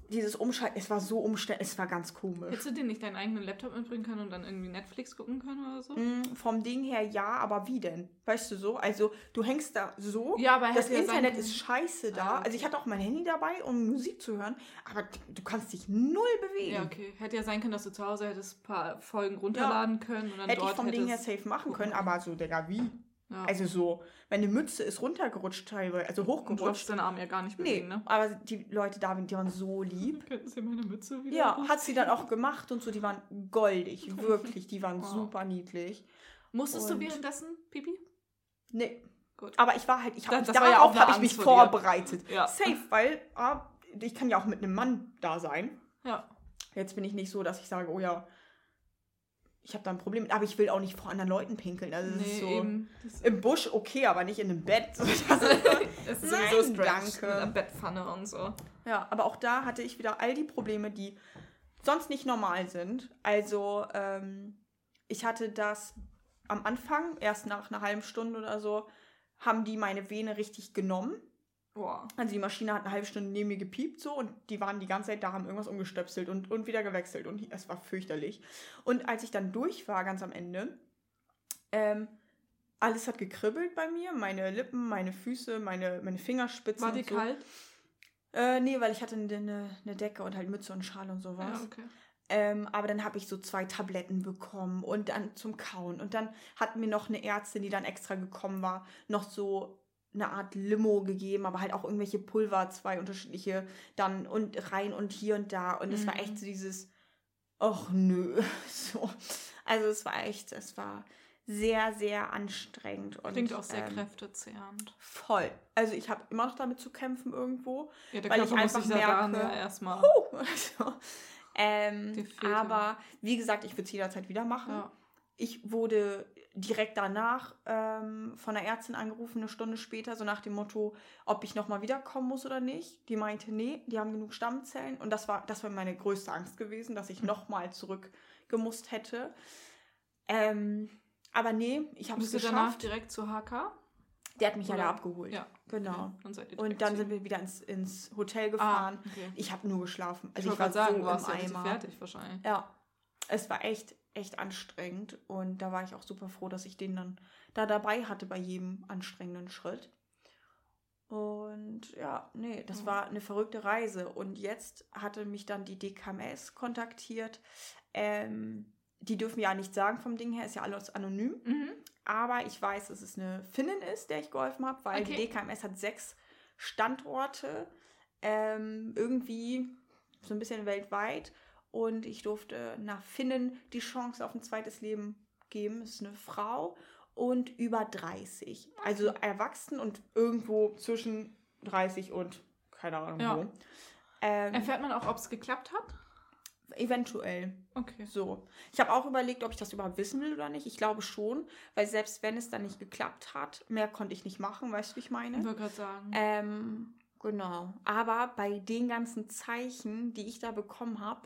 Speaker 1: dieses Umschalten, es war so umständlich, es war ganz komisch.
Speaker 2: Hättest du dir nicht deinen eigenen Laptop mitbringen können und dann irgendwie Netflix gucken können oder so?
Speaker 1: Mm, Vom Ding her ja, aber wie denn? Weißt du so? Also du hängst da so.
Speaker 2: Ja, aber
Speaker 1: das
Speaker 2: ja sein
Speaker 1: Internet ist scheiße da.
Speaker 2: Ah, okay.
Speaker 1: Also ich hatte auch mein Handy dabei, um Musik zu hören, aber du kannst dich null bewegen.
Speaker 2: Ja, okay. Hätte ja sein können, dass du zu Hause hättest ein paar Folgen runterladen können und dann
Speaker 1: Hätte ich
Speaker 2: dort
Speaker 1: vom Ding her safe machen können, aber so, Digga, wie?
Speaker 2: Ja.
Speaker 1: Also so, meine Mütze ist runtergerutscht teilweise, also
Speaker 2: und du
Speaker 1: hochgerutscht.
Speaker 2: deinen Arm ja gar nicht
Speaker 1: Nee,
Speaker 2: bewegen, ne?
Speaker 1: aber die Leute da, die waren so lieb. [laughs]
Speaker 2: Könnten sie meine Mütze wieder
Speaker 1: Ja, hat sie dann auch gemacht und so, die waren goldig, [laughs] wirklich, die waren
Speaker 2: Wow.
Speaker 1: super niedlich.
Speaker 2: Musstest du
Speaker 1: Und-
Speaker 2: währenddessen, Pipi?
Speaker 1: Nee.
Speaker 2: Gut.
Speaker 1: Aber ich war halt, ich habe
Speaker 2: ja
Speaker 1: darauf
Speaker 2: auch eine
Speaker 1: habe ich mich vorbereitet.
Speaker 2: Ja.
Speaker 1: Safe, weil ah, ich kann ja auch mit einem Mann da sein.
Speaker 2: Ja.
Speaker 1: Jetzt bin ich nicht so, dass ich sage, oh ja, ich habe da ein Problem mit, aber ich will auch nicht vor anderen Leuten pinkeln. Also das ist
Speaker 2: Nee,
Speaker 1: so
Speaker 2: eben. Das,
Speaker 1: im Busch okay, aber nicht in einem Bett. [laughs] Das ist,
Speaker 2: es ist
Speaker 1: Nein,
Speaker 2: sowieso strange
Speaker 1: danke.
Speaker 2: mit einer Bettpfanne und so.
Speaker 1: ja, aber auch da hatte ich wieder all die Probleme, die sonst nicht normal sind. Also ähm, ich hatte das am Anfang, erst nach einer halben Stunde oder so, haben die meine Vene richtig genommen.
Speaker 2: Boah.
Speaker 1: Also die Maschine hat eine halbe Stunde neben mir gepiept so und die waren die ganze Zeit da, haben irgendwas umgestöpselt und, und wieder gewechselt und es war fürchterlich. Und als ich dann durch war, ganz am Ende, ähm, alles hat gekribbelt bei mir, meine Lippen, meine Füße, meine, meine Fingerspitzen.
Speaker 2: War die
Speaker 1: und so.
Speaker 2: kalt?
Speaker 1: Äh, nee, weil ich hatte eine, eine Decke und halt Mütze und Schal und sowas.
Speaker 2: Ja, okay.
Speaker 1: Ähm, aber dann habe ich so zwei Tabletten bekommen und dann zum Kauen. Und dann hat mir noch eine Ärztin, die dann extra gekommen war, noch so eine Art Limo gegeben, aber halt auch irgendwelche Pulver, zwei unterschiedliche, dann und rein und hier und da. Und es war
Speaker 2: Mhm.
Speaker 1: echt so dieses, ach nö. [laughs] So. Also es war echt, es war sehr, sehr anstrengend. Und,
Speaker 2: Klingt auch sehr
Speaker 1: ähm,
Speaker 2: kräftezehrend.
Speaker 1: Voll. Also ich habe immer noch damit zu kämpfen irgendwo.
Speaker 2: Ja, der
Speaker 1: weil
Speaker 2: Körper
Speaker 1: ich
Speaker 2: muss
Speaker 1: einfach
Speaker 2: sich ja daran
Speaker 1: merke,
Speaker 2: ja erstmal. [laughs]
Speaker 1: Ähm,
Speaker 2: Dir fehlt ja-
Speaker 1: aber wie gesagt, ich würde es jederzeit wieder machen.
Speaker 2: Ja.
Speaker 1: Ich wurde direkt danach ähm, von der Ärztin angerufen, eine Stunde später, so nach dem Motto, ob ich nochmal wiederkommen muss oder nicht. Die meinte, nee, die haben genug Stammzellen. Und das war, das war meine größte Angst gewesen, dass
Speaker 2: Hm.
Speaker 1: ich nochmal zurückgemusst hätte. Ähm, aber nee, ich habe es
Speaker 2: du danach
Speaker 1: geschafft.
Speaker 2: direkt zur HK?
Speaker 1: Der hat mich ja
Speaker 2: Oder-
Speaker 1: da abgeholt.
Speaker 2: Ja.
Speaker 1: Genau.
Speaker 2: Okay, dann
Speaker 1: Und dann
Speaker 2: zu-
Speaker 1: sind wir wieder ins, ins Hotel
Speaker 2: Ah,
Speaker 1: gefahren.
Speaker 2: okay.
Speaker 1: Ich habe nur geschlafen.
Speaker 2: Ich
Speaker 1: Also ich,
Speaker 2: wollte
Speaker 1: war
Speaker 2: sagen,
Speaker 1: so
Speaker 2: warst ja
Speaker 1: im Eimer.
Speaker 2: fertig wahrscheinlich.
Speaker 1: Ja, es war echt, echt anstrengend. Und da war ich auch super froh, dass ich den dann da dabei hatte bei jedem anstrengenden Schritt. Und ja, nee, das war eine verrückte Reise. Und jetzt hatte mich dann die DKMS kontaktiert. Ähm, die dürfen ja nicht sagen vom Ding her, ist ja alles anonym.
Speaker 2: Mhm.
Speaker 1: Aber ich weiß, dass es eine Finnin ist, der ich geholfen habe, weil
Speaker 2: Okay.
Speaker 1: die DKMS hat sechs Standorte, ähm, irgendwie so ein bisschen weltweit. Und ich durfte nach Finnen die Chance auf ein zweites Leben geben. Das ist eine Frau und über 30. Also erwachsen und irgendwo zwischen 30 und keine Ahnung
Speaker 2: Ja.
Speaker 1: wo. Ähm,
Speaker 2: Erfährt man auch, ob es geklappt hat?
Speaker 1: eventuell.
Speaker 2: Okay.
Speaker 1: So. Ich habe auch überlegt, ob ich das überhaupt wissen will oder nicht. Ich glaube schon, weil selbst wenn es dann nicht geklappt hat, mehr konnte ich nicht machen, weißt du, wie ich meine?
Speaker 2: Ich wollte gerade sagen.
Speaker 1: Ähm, genau. Aber bei den ganzen Zeichen, die ich da bekommen habe,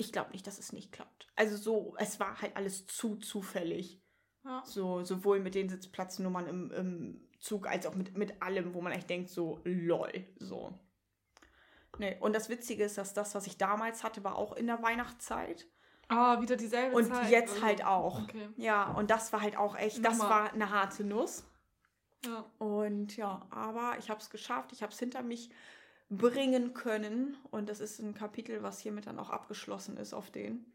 Speaker 1: ich glaube nicht, dass es nicht klappt. Also so, es war halt alles zu zufällig.
Speaker 2: ja.
Speaker 1: So, sowohl mit den Sitzplatznummern im, im Zug als auch mit, mit allem, wo man echt denkt, so, lol. So. Nee. Und das Witzige ist, dass das, was ich damals hatte, war auch in der Weihnachtszeit.
Speaker 2: Ah, wieder dieselbe
Speaker 1: Und
Speaker 2: Zeit.
Speaker 1: jetzt
Speaker 2: also.
Speaker 1: halt auch.
Speaker 2: Okay.
Speaker 1: Ja, und das war halt auch echt, das
Speaker 2: Nummer.
Speaker 1: war eine harte Nuss.
Speaker 2: Ja.
Speaker 1: Und ja, aber ich habe es geschafft, ich habe es hinter mich bringen können. Und das ist ein Kapitel, was hiermit dann auch abgeschlossen ist auf den.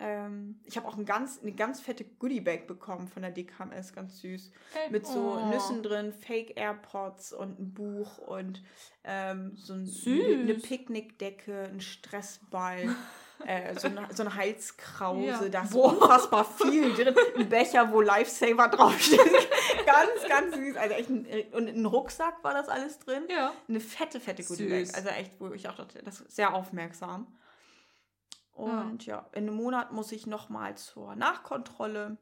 Speaker 1: Ähm, ich habe auch ein ganz, eine ganz fette Goodie-Bag bekommen von der DKMS, ganz süß.
Speaker 2: Hey.
Speaker 1: Mit so
Speaker 2: Oh.
Speaker 1: Nüssen drin, Fake AirPods und ein Buch und ähm, so ein, eine Picknickdecke, ein Stressball. [laughs] Äh, so, eine, so eine Halskrause,
Speaker 2: Ja.
Speaker 1: da ist
Speaker 2: Boah.
Speaker 1: unfassbar viel drin. Ein Becher, wo Lifesaver draufsteht. [laughs] ganz, ganz süß. Also echt ein, und ein Rucksack war das alles drin.
Speaker 2: Ja.
Speaker 1: Eine fette, fette
Speaker 2: Süß.
Speaker 1: Goodie-Bag. Also echt, wo ich auch dachte, das ist sehr aufmerksam. Und ja, in einem Monat muss ich nochmal zur Nachkontrolle.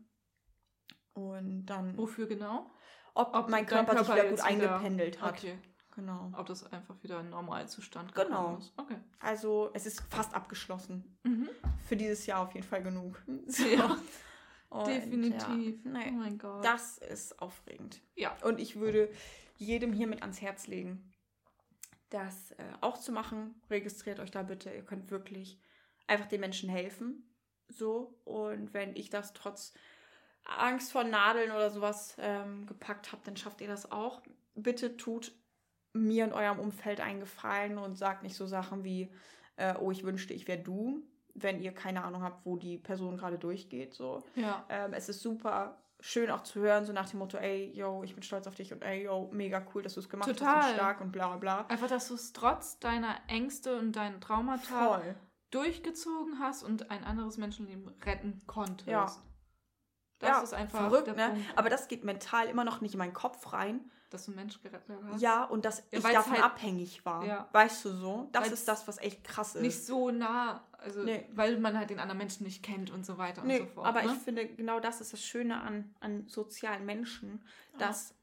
Speaker 1: Und dann,
Speaker 2: Wofür genau?
Speaker 1: ob,
Speaker 2: Ob
Speaker 1: mein
Speaker 2: dein
Speaker 1: Körper, sich
Speaker 2: Körper
Speaker 1: wieder gut eingependelt hat.
Speaker 2: Okay.
Speaker 1: Genau.
Speaker 2: Ob das einfach wieder ein Normalzustand
Speaker 1: Genau.
Speaker 2: ist. Okay.
Speaker 1: Also es ist fast abgeschlossen.
Speaker 2: Mhm.
Speaker 1: Für dieses Jahr auf jeden Fall genug. [laughs]
Speaker 2: Ja,
Speaker 1: Und,
Speaker 2: definitiv.
Speaker 1: Ja, nee,
Speaker 2: Oh mein Gott.
Speaker 1: das ist aufregend.
Speaker 2: ja.
Speaker 1: Und ich würde jedem hiermit ans Herz legen, das äh, auch zu machen. Registriert euch da bitte. Ihr könnt wirklich einfach den Menschen helfen. So. Und wenn ich das trotz Angst vor Nadeln oder sowas ähm, gepackt habe, dann schafft ihr das auch. Bitte tut mir und eurem Umfeld einen Gefallen und sagt nicht so Sachen wie, äh, oh, ich wünschte, ich wäre du, wenn ihr keine Ahnung habt, wo die Person gerade durchgeht. So.
Speaker 2: Ja.
Speaker 1: Ähm, es ist super schön auch zu hören, so nach dem Motto, ey, yo, ich bin stolz auf dich und ey, yo, mega cool, dass du es gemacht hast
Speaker 2: Total.
Speaker 1: und stark und bla bla bla.
Speaker 2: Einfach, dass du es trotz deiner Ängste und deinen Traumata
Speaker 1: Voll.
Speaker 2: durchgezogen hast und ein anderes Menschenleben retten konntest.
Speaker 1: Ja.
Speaker 2: Das
Speaker 1: ja,
Speaker 2: ist einfach
Speaker 1: verrückt, ne?
Speaker 2: Punkt,
Speaker 1: Aber das geht mental immer noch nicht in meinen Kopf rein.
Speaker 2: Dass du einen Mensch gerettet hast.
Speaker 1: Ja, und dass
Speaker 2: Ja,
Speaker 1: ich davon
Speaker 2: halt-
Speaker 1: abhängig war.
Speaker 2: Ja.
Speaker 1: Weißt du so? Das
Speaker 2: Weil's
Speaker 1: ist das, was echt krass ist.
Speaker 2: Nicht so nah, also
Speaker 1: Nee.
Speaker 2: weil man halt den anderen Menschen nicht kennt und so weiter
Speaker 1: nee,
Speaker 2: und so fort.
Speaker 1: aber
Speaker 2: ne?
Speaker 1: ich finde, genau das ist das Schöne an, an sozialen Menschen, dass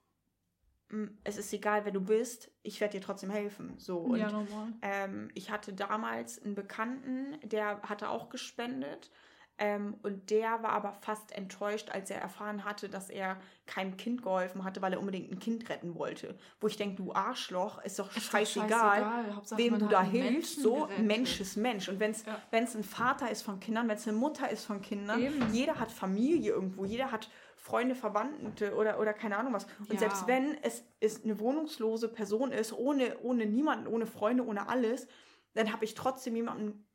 Speaker 1: mh, es ist egal, wer du bist, ich werde dir trotzdem helfen. So. Und
Speaker 2: ja, normal.
Speaker 1: Ähm, ich hatte damals einen Bekannten, der hatte auch gespendet. Ähm, und der war aber fast enttäuscht, als er erfahren hatte, dass er keinem Kind geholfen hatte, weil er unbedingt ein Kind retten wollte. Wo ich denke, du Arschloch, ist doch
Speaker 2: Ist
Speaker 1: scheißegal,
Speaker 2: scheißegal.
Speaker 1: Wem du da hilfst.
Speaker 2: Menschen
Speaker 1: So,
Speaker 2: gerettet.
Speaker 1: Mensch ist Mensch. Und wenn es
Speaker 2: Ja.
Speaker 1: ein Vater ist von Kindern, wenn es eine Mutter ist von Kindern,
Speaker 2: Eben.
Speaker 1: jeder hat Familie irgendwo, jeder hat Freunde, Verwandte oder, oder keine Ahnung was. Und
Speaker 2: Ja.
Speaker 1: selbst wenn es ist eine wohnungslose Person ist, ohne, ohne niemanden, ohne Freunde, ohne alles, dann habe ich trotzdem jemandem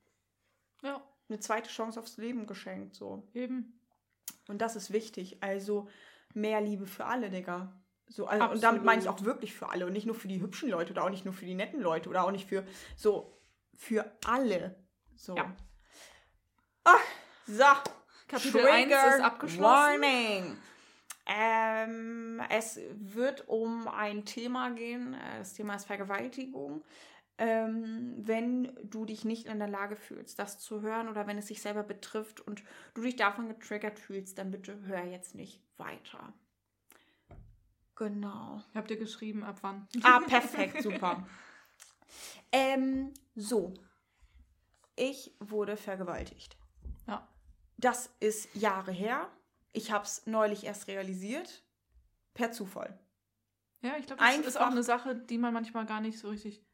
Speaker 2: Ja,
Speaker 1: eine zweite Chance aufs Leben geschenkt. So.
Speaker 2: eben.
Speaker 1: Und das ist wichtig. Also mehr Liebe für alle, Digga. So, also, und damit meine ich auch wirklich für alle und nicht nur für die hübschen Leute oder auch nicht nur für die netten Leute oder auch nicht für so für alle. So.
Speaker 2: Ja.
Speaker 1: Ach, so.
Speaker 2: Kapitel 1 ist abgeschlossen.
Speaker 1: Warning. Ähm, es wird um ein Thema gehen. Das Thema ist Vergewaltigung. Ähm, wenn du dich nicht in der Lage fühlst, das zu hören oder wenn es dich selber betrifft und du dich davon getriggert fühlst, dann bitte hör jetzt nicht weiter. Genau.
Speaker 2: Habt ihr geschrieben, ab wann?
Speaker 1: Ah, [laughs] perfekt, super. ähm, so. Ich wurde vergewaltigt.
Speaker 2: Ja.
Speaker 1: Das ist Jahre her. Ich habe es neulich erst realisiert. Per Zufall.
Speaker 2: Ja, ich glaube, das ist
Speaker 1: Einfach-
Speaker 2: auch eine Sache, die man manchmal gar nicht so richtig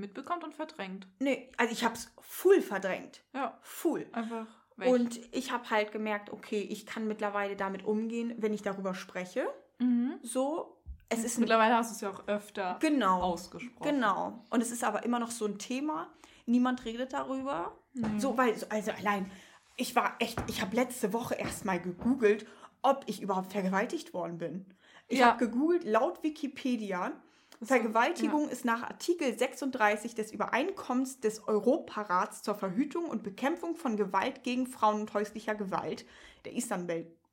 Speaker 2: mitbekommt und verdrängt.
Speaker 1: Nee, also ich habe es full verdrängt.
Speaker 2: Ja,
Speaker 1: Full.
Speaker 2: einfach weg.
Speaker 1: Und ich habe halt gemerkt, okay, ich kann mittlerweile damit umgehen, wenn ich darüber spreche.
Speaker 2: mhm.
Speaker 1: So, es ist
Speaker 2: Mittlerweile hast du es ja auch öfter
Speaker 1: Genau.
Speaker 2: ausgesprochen.
Speaker 1: Genau. Und es ist aber immer noch so ein Thema. Niemand redet darüber.
Speaker 2: Nee.
Speaker 1: So, weil, also allein, ich war echt, ich habe letzte Woche erst mal gegoogelt, ob ich überhaupt vergewaltigt worden bin. Ich
Speaker 2: Ja.
Speaker 1: habe gegoogelt, laut Wikipedia Vergewaltigung ja. ist nach Artikel 36 des Übereinkommens des Europarats zur Verhütung und Bekämpfung von Gewalt gegen Frauen und häuslicher Gewalt, der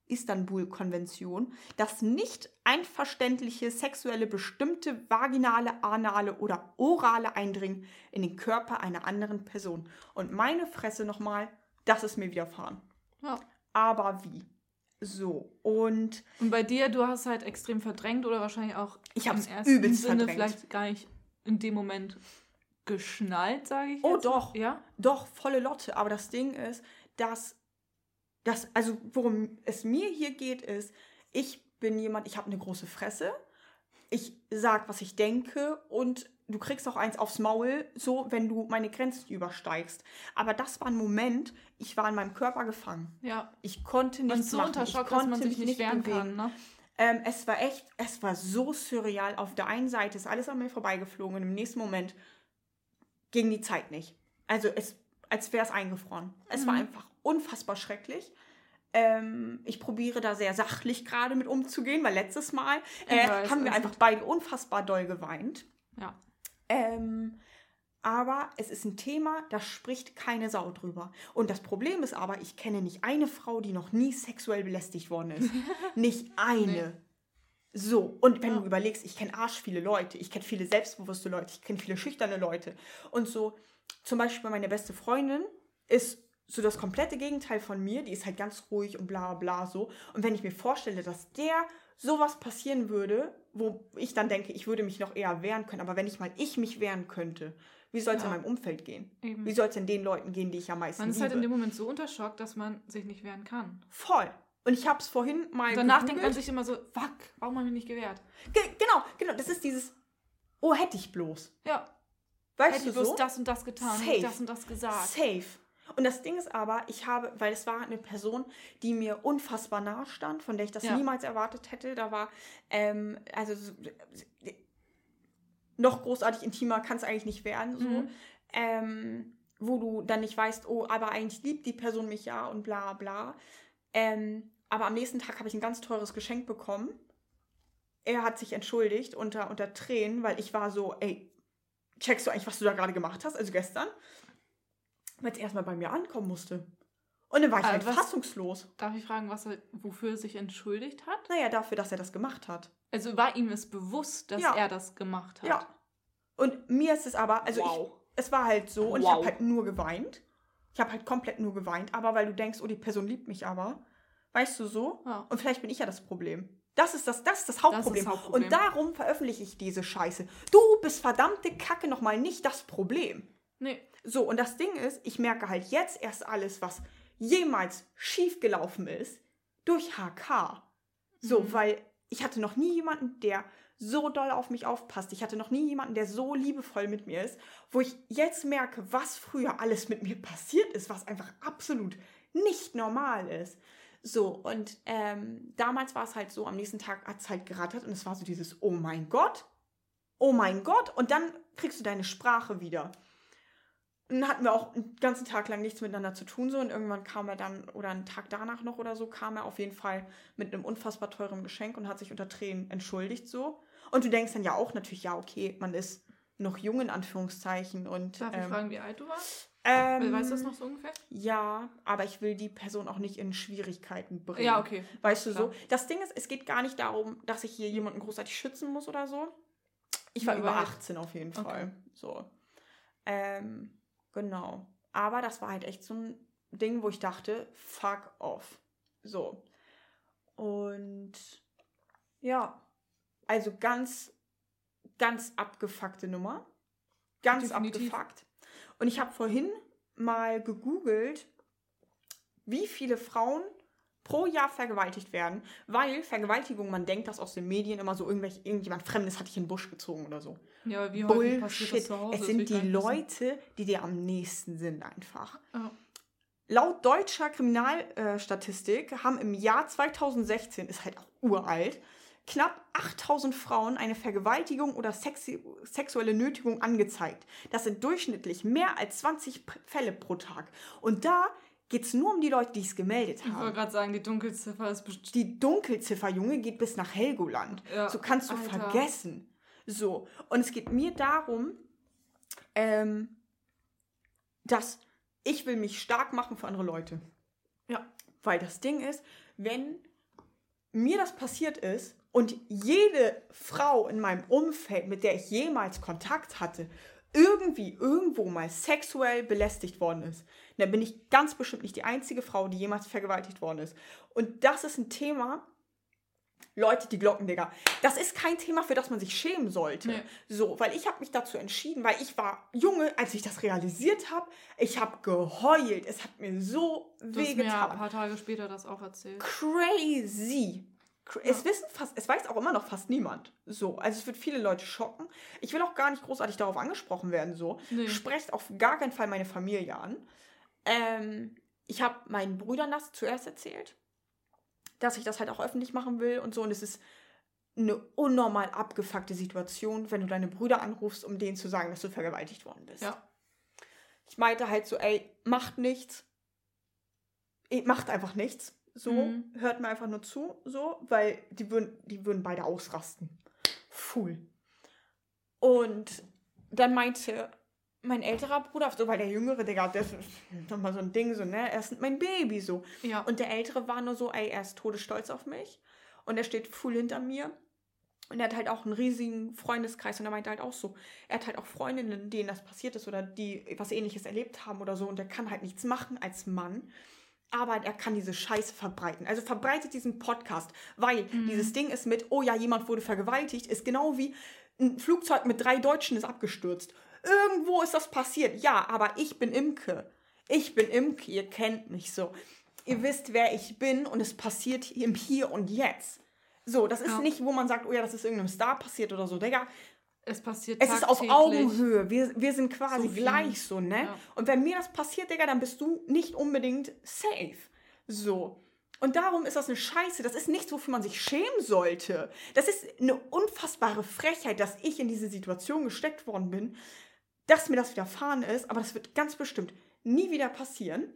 Speaker 1: Istanbul-Konvention, das nicht einverständliche sexuelle bestimmte vaginale, anale oder orale Eindringen in den Körper einer anderen Person. Und meine Fresse nochmal, das ist mir widerfahren. Ja. Aber wie? So, und.
Speaker 2: Und bei dir, du hast halt extrem verdrängt oder wahrscheinlich auch ich im ersten übelst Sinne verdrängt. vielleicht gar nicht in dem Moment geschnallt, sage ich.
Speaker 1: Oh, jetzt. doch. Ja? Doch, volle Lotte. Aber das Ding ist, dass. Das, also, worum es mir hier geht, ist, ich bin jemand, ich habe eine große Fresse. Ich sag, was ich denke und du kriegst auch eins aufs Maul, so wenn du meine Grenzen übersteigst. Aber das war ein Moment, ich war in meinem Körper gefangen. Ja. Ich konnte nicht. So machen. unter Schock, dass man sich nicht wehren bewegen. kann. Ne? Ähm, es war echt, es war so surreal. Auf der einen Seite ist alles an mir vorbeigeflogen und im nächsten Moment ging die Zeit nicht. Also es, als wäre es eingefroren. Mhm. Es war mhm. einfach unfassbar schrecklich. Ähm, ich probiere da sehr sachlich gerade mit umzugehen, weil letztes Mal äh, weiß, haben wir einfach beide unfassbar doll geweint. Ja. Ähm, aber es ist ein Thema, da spricht keine Sau drüber. Und das Problem ist aber, ich kenne nicht eine Frau, die noch nie sexuell belästigt worden ist. [laughs] nicht eine. Nee. So, und wenn ja. du überlegst, ich kenne arsch viele Leute, ich kenne viele selbstbewusste Leute, ich kenne viele schüchterne Leute. Und so, zum Beispiel meine beste Freundin ist so das komplette Gegenteil von mir, die ist halt ganz ruhig und bla bla so. Und wenn ich mir vorstelle, dass der sowas passieren würde, wo ich dann denke, ich würde mich noch eher wehren können, aber wenn ich mal ich mich wehren könnte, wie soll es ja. in meinem Umfeld gehen? Eben. Wie soll es in den Leuten gehen, die ich am meisten
Speaker 2: Man ist liebe? halt in dem Moment so unter Schock, dass man sich nicht wehren kann.
Speaker 1: Voll. Und ich habe es vorhin mal
Speaker 2: und Danach gegoogelt. denkt man sich immer so, fuck, warum habe ich mich nicht gewehrt?
Speaker 1: Ge genau, genau, das ist dieses, oh, hätte ich bloß. Ja. Weißt hätte
Speaker 2: du ich bloß so? das und das getan, Safe. das und das gesagt.
Speaker 1: Safe. Und das Ding ist aber, ich habe, weil es war eine Person, die mir unfassbar nahe stand, von der ich das ja. niemals erwartet hätte. Da war, ähm, also noch großartig intimer kann es eigentlich nicht werden. So. Mhm. Ähm, wo du dann nicht weißt, oh, aber eigentlich liebt die Person mich ja und bla bla. Ähm, aber am nächsten Tag habe ich ein ganz teures Geschenk bekommen. Er hat sich entschuldigt unter, unter Tränen, weil ich war so, ey, checkst du eigentlich, was du da gerade gemacht hast, also gestern? Weil es erstmal bei mir ankommen musste. Und dann war ich äh, halt fassungslos.
Speaker 2: Darf ich fragen, was er, wofür er sich entschuldigt hat?
Speaker 1: Naja, dafür, dass er das gemacht hat.
Speaker 2: Also war ihm es bewusst, dass ja. er das gemacht hat? Ja.
Speaker 1: Und mir ist es aber, also wow. ich, es war halt so und wow. ich habe halt nur geweint. Ich habe halt komplett nur geweint, aber weil du denkst, oh, die Person liebt mich aber. Weißt du so? Ja. Und vielleicht bin ich ja das Problem. Das ist das, das ist das Hauptproblem. Das ist das Hauptproblem. Und darum veröffentliche ich diese Scheiße. Du bist verdammte Kacke nochmal nicht das Problem. Nee. So, und das Ding ist, ich merke halt jetzt erst alles, was jemals schiefgelaufen ist, durch HK. So, mhm. weil ich hatte noch nie jemanden, der so doll auf mich aufpasst. Ich hatte noch nie jemanden, der so liebevoll mit mir ist, wo ich jetzt merke, was früher alles mit mir passiert ist, was einfach absolut nicht normal ist. So, und ähm, damals war es halt so, am nächsten Tag hat es halt gerattert und es war so dieses, oh mein Gott, oh mein Gott, und dann kriegst du deine Sprache wieder dann hatten wir auch einen ganzen Tag lang nichts miteinander zu tun so. Und irgendwann kam er dann oder einen Tag danach noch oder so kam er auf jeden Fall mit einem unfassbar teuren Geschenk und hat sich unter Tränen entschuldigt so. Und du denkst dann ja auch natürlich ja okay man ist noch jung in Anführungszeichen und
Speaker 2: darf ähm, ich fragen wie alt du warst? ähm, weißt du das noch so ungefähr?
Speaker 1: Ja aber ich will die Person auch nicht in Schwierigkeiten bringen. Ja okay. Weißt du Klar. so das Ding ist es geht gar nicht darum dass ich hier jemanden großartig schützen muss oder so. Ich war ja, über 18 auf jeden Fall okay. so. Ähm, Genau. Aber das war halt echt so ein Ding, wo ich dachte, fuck off. So. Und ja, also ganz, ganz abgefuckte Nummer. Ganz Definitiv. abgefuckt. Und ich habe vorhin mal gegoogelt, wie viele Frauen pro Jahr vergewaltigt werden, weil Vergewaltigung, man denkt das aus den Medien immer so, irgendwelche, irgendjemand Fremdes hat dich in den Busch gezogen oder so. Ja, wie Bullshit. passiert das zu Hause? Es sind die Leute, die dir am nächsten sind einfach. Oh. Laut deutscher Kriminalstatistik haben im Jahr 2016, ist halt auch uralt, knapp 8000 Frauen eine Vergewaltigung oder sexi sexuelle Nötigung angezeigt. Das sind durchschnittlich mehr als 20 Fälle pro Tag. Und da geht es nur um die Leute, die es gemeldet haben.
Speaker 2: Ich wollte gerade sagen, die Dunkelziffer ist bestimmt.
Speaker 1: Die Dunkelziffer, Junge, geht bis nach Helgoland. Ja. So kannst du Alter. vergessen. So, und es geht mir darum, ähm, dass ich will mich stark machen für andere Leute.
Speaker 2: Ja.
Speaker 1: Weil das Ding ist, wenn mir das passiert ist und jede Frau in meinem Umfeld, mit der ich jemals Kontakt hatte, irgendwie irgendwo mal sexuell belästigt worden ist, dann bin ich ganz bestimmt nicht die einzige Frau, die jemals vergewaltigt worden ist. Und das ist ein Thema, Leute, die Glocken, Digga. Das ist kein Thema, für das man sich schämen sollte.
Speaker 2: Nee.
Speaker 1: So, weil ich habe mich dazu entschieden, weil ich war Junge, als ich das realisiert habe. Ich habe geheult. Es hat mir so
Speaker 2: Du hast mir ein paar Tage später das auch erzählt.
Speaker 1: Crazy. Es wissen fast, es weiß auch immer noch fast niemand. So, also es wird viele Leute schocken. Ich will auch gar nicht großartig darauf angesprochen werden. So,
Speaker 2: Nee.
Speaker 1: sprecht auf gar keinen Fall meine Familie an. Ähm, ich habe meinen Brüdern das zuerst erzählt, dass ich das halt auch öffentlich machen will und so. Und es ist eine unnormal abgefuckte Situation, wenn du deine Brüder anrufst, um denen zu sagen, dass du vergewaltigt worden bist.
Speaker 2: Ja.
Speaker 1: Ich meinte halt so, ey, macht nichts. Macht einfach nichts. So,
Speaker 2: Mhm.
Speaker 1: hört mir einfach nur zu, so, weil die würden, die würden beide ausrasten. Full. Und dann meinte mein älterer Bruder, so, weil der jüngere, Digga, das ist nochmal so ein Ding, so, ne, er ist mein Baby, so.
Speaker 2: Ja.
Speaker 1: Und der ältere war nur so, ey, er ist todesstolz auf mich. Und er steht full hinter mir. Und er hat halt auch einen riesigen Freundeskreis und er meinte halt auch so, er hat halt auch Freundinnen, denen das passiert ist oder die was ähnliches erlebt haben oder so und er kann halt nichts machen als Mann. Aber er kann diese Scheiße verbreiten. Also verbreitet diesen Podcast, weil dieses Ding ist mit, oh ja, jemand wurde vergewaltigt, ist genau wie ein Flugzeug mit drei Deutschen ist abgestürzt. Irgendwo ist das passiert. Ja, aber ich bin Imke. Ich bin Imke, ihr kennt mich so. Ihr wisst, wer ich bin und es passiert im Hier und Jetzt. So, das ist
Speaker 2: Ja.
Speaker 1: nicht, wo man sagt, oh ja, das ist irgendeinem Star passiert oder so. Digga,
Speaker 2: Es passiert
Speaker 1: es ist auf. Augenhöhe. Wir, wir sind quasi
Speaker 2: So
Speaker 1: gleich so, ne?
Speaker 2: Ja.
Speaker 1: Und wenn mir das passiert, Digga, dann bist du nicht unbedingt safe. So. Und darum ist das eine Scheiße. Das ist nichts, wofür man sich schämen sollte. Das ist eine unfassbare Frechheit, dass ich in diese Situation gesteckt worden bin, dass mir das widerfahren ist. Aber das wird ganz bestimmt nie wieder passieren.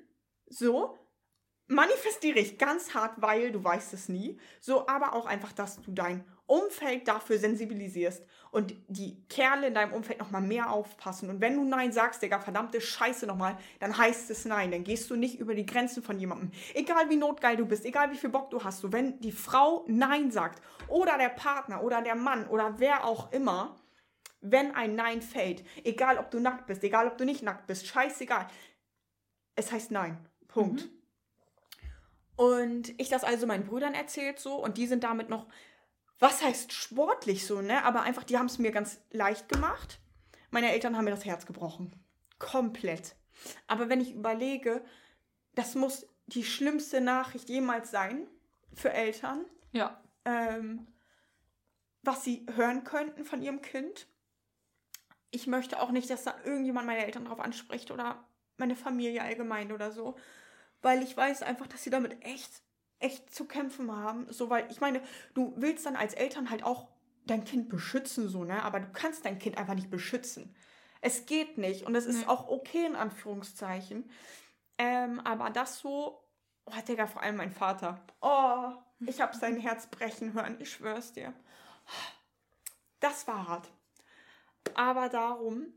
Speaker 1: So. Manifestiere ich ganz hart, weil du weißt es nie. So, aber auch einfach, dass du dein Umfeld dafür sensibilisierst und die Kerle in deinem Umfeld nochmal mehr aufpassen. Und wenn du Nein sagst, Digga, verdammte Scheiße nochmal, dann heißt es Nein. Dann gehst du nicht über die Grenzen von jemandem. Egal wie notgeil du bist, egal wie viel Bock du hast. So, wenn die Frau Nein sagt oder der Partner oder der Mann oder wer auch immer, wenn ein Nein fällt, egal ob du nackt bist, egal ob du nicht nackt bist, scheißegal. Es heißt Nein. Punkt. Und ich das also meinen Brüdern erzählt so und die sind damit noch, was heißt sportlich so, ne? Aber einfach, die haben es mir ganz leicht gemacht. Meine Eltern haben mir das Herz gebrochen. Komplett. Aber wenn ich überlege, das muss die schlimmste Nachricht jemals sein für Eltern,
Speaker 2: Ja.
Speaker 1: ähm, was sie hören könnten von ihrem Kind. Ich möchte auch nicht, dass da irgendjemand meine Eltern drauf anspricht oder meine Familie allgemein oder so, weil ich weiß einfach, dass sie damit echt, echt zu kämpfen haben. So, weil ich meine, du willst dann als Eltern halt auch dein Kind beschützen, so, ne? Aber du kannst dein Kind einfach nicht beschützen. Es geht nicht und es ist
Speaker 2: Nee.
Speaker 1: auch okay in Anführungszeichen. Ähm, aber das so, oh, Digga, vor allem mein Vater. Oh, ich habe sein [laughs] Herz brechen hören, ich schwör's dir. Das war hart. Aber darum,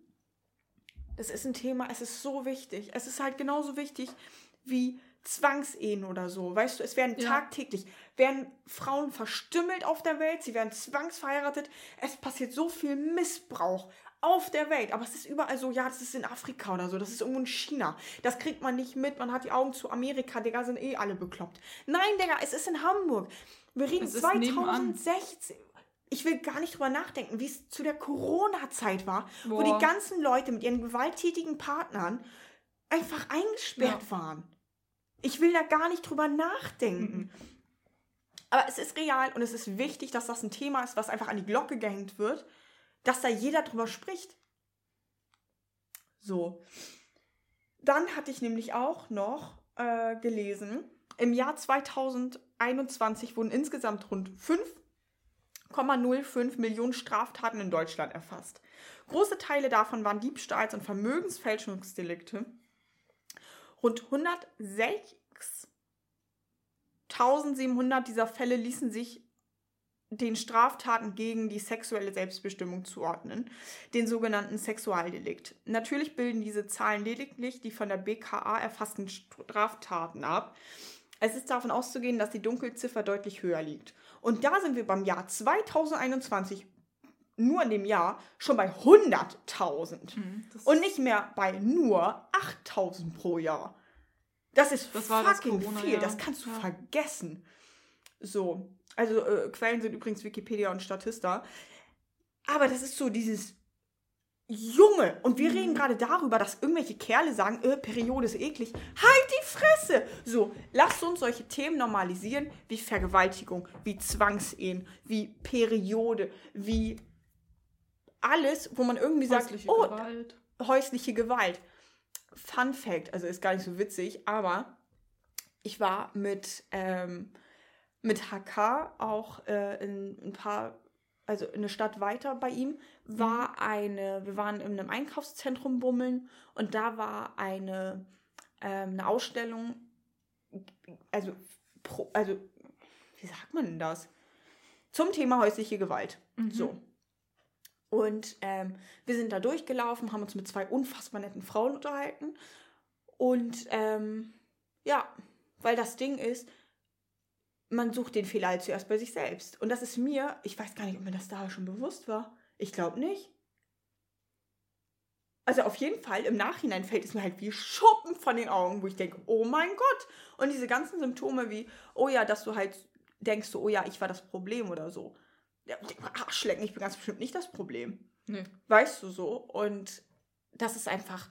Speaker 1: das ist ein Thema, es ist so wichtig. Es ist halt genauso wichtig wie Zwangsehen oder so. Weißt du, es werden
Speaker 2: Ja.
Speaker 1: tagtäglich, werden Frauen verstümmelt auf der Welt, sie werden zwangsverheiratet. Es passiert so viel Missbrauch auf der Welt. Aber es ist überall so, ja, das ist in Afrika oder so, das ist irgendwo in China. Das kriegt man nicht mit, man hat die Augen zu Amerika, Digga, sind eh alle bekloppt. Nein, Digga, es ist in Hamburg. Wir reden
Speaker 2: Es ist nebenan.
Speaker 1: 2016. Ich will gar nicht drüber nachdenken, wie es zu der Corona-Zeit war, wo
Speaker 2: Boah.
Speaker 1: die ganzen Leute mit ihren gewalttätigen Partnern einfach eingesperrt
Speaker 2: Ja.
Speaker 1: waren. Ich will da gar nicht drüber nachdenken. Aber es ist real und es ist wichtig, dass das ein Thema ist, was einfach an die Glocke gehängt wird, dass da jeder drüber spricht. So. Dann hatte ich nämlich auch noch äh, gelesen, im Jahr 2021 wurden insgesamt rund 5,05 Millionen Straftaten in Deutschland erfasst. Große Teile davon waren Diebstahls- und Vermögensfälschungsdelikte. Rund 106.700 dieser Fälle ließen sich den Straftaten gegen die sexuelle Selbstbestimmung zuordnen, den sogenannten Sexualdelikt. Natürlich bilden diese Zahlen lediglich die von der BKA erfassten Straftaten ab. Es ist davon auszugehen, dass die Dunkelziffer deutlich höher liegt. Und da sind wir beim Jahr 2021, nur in dem Jahr, schon bei 100.000.
Speaker 2: Mhm,
Speaker 1: Und nicht mehr bei nur 8.000 pro Jahr. Das ist
Speaker 2: Das war das
Speaker 1: fucking
Speaker 2: Corona,
Speaker 1: viel.
Speaker 2: ja.
Speaker 1: Das kannst du
Speaker 2: Ja.
Speaker 1: vergessen. So. Also äh, Quellen sind übrigens Wikipedia und Statista. Aber das ist so dieses Junge. Und wir
Speaker 2: Mhm.
Speaker 1: reden gerade darüber, dass irgendwelche Kerle sagen, äh, Periode ist eklig. Halt die Fresse! So, lasst uns solche Themen normalisieren, wie Vergewaltigung, wie Zwangsehen, wie Periode, wie alles, wo man irgendwie sagt,
Speaker 2: Häusliche
Speaker 1: oh,
Speaker 2: Gewalt.
Speaker 1: häusliche Gewalt. Fun Fact, also ist gar nicht so witzig, aber ich war mit, ähm, mit HK auch äh, in ein paar, also in eine Stadt weiter bei ihm, war eine, wir waren in einem Einkaufszentrum bummeln und da war eine, ähm, eine Ausstellung, also, pro, also, wie sagt man denn das? Zum Thema häusliche Gewalt.
Speaker 2: Mhm.
Speaker 1: So. Und ähm, wir sind da durchgelaufen, haben uns mit zwei unfassbar netten Frauen unterhalten. Und ähm, ja, weil das Ding ist, man sucht den Fehler halt zuerst bei sich selbst. Und das ist mir, ich weiß gar nicht, ob mir das da schon bewusst war. Ich glaube nicht. Also auf jeden Fall, im Nachhinein fällt es mir halt wie Schuppen von den Augen, wo ich denke, oh mein Gott. Und diese ganzen Symptome wie, oh ja, dass du halt denkst, oh ja, ich war das Problem oder so. Ja, Arschlecken, ich bin ganz bestimmt nicht das Problem.
Speaker 2: Nee.
Speaker 1: Weißt du so? Und das ist einfach,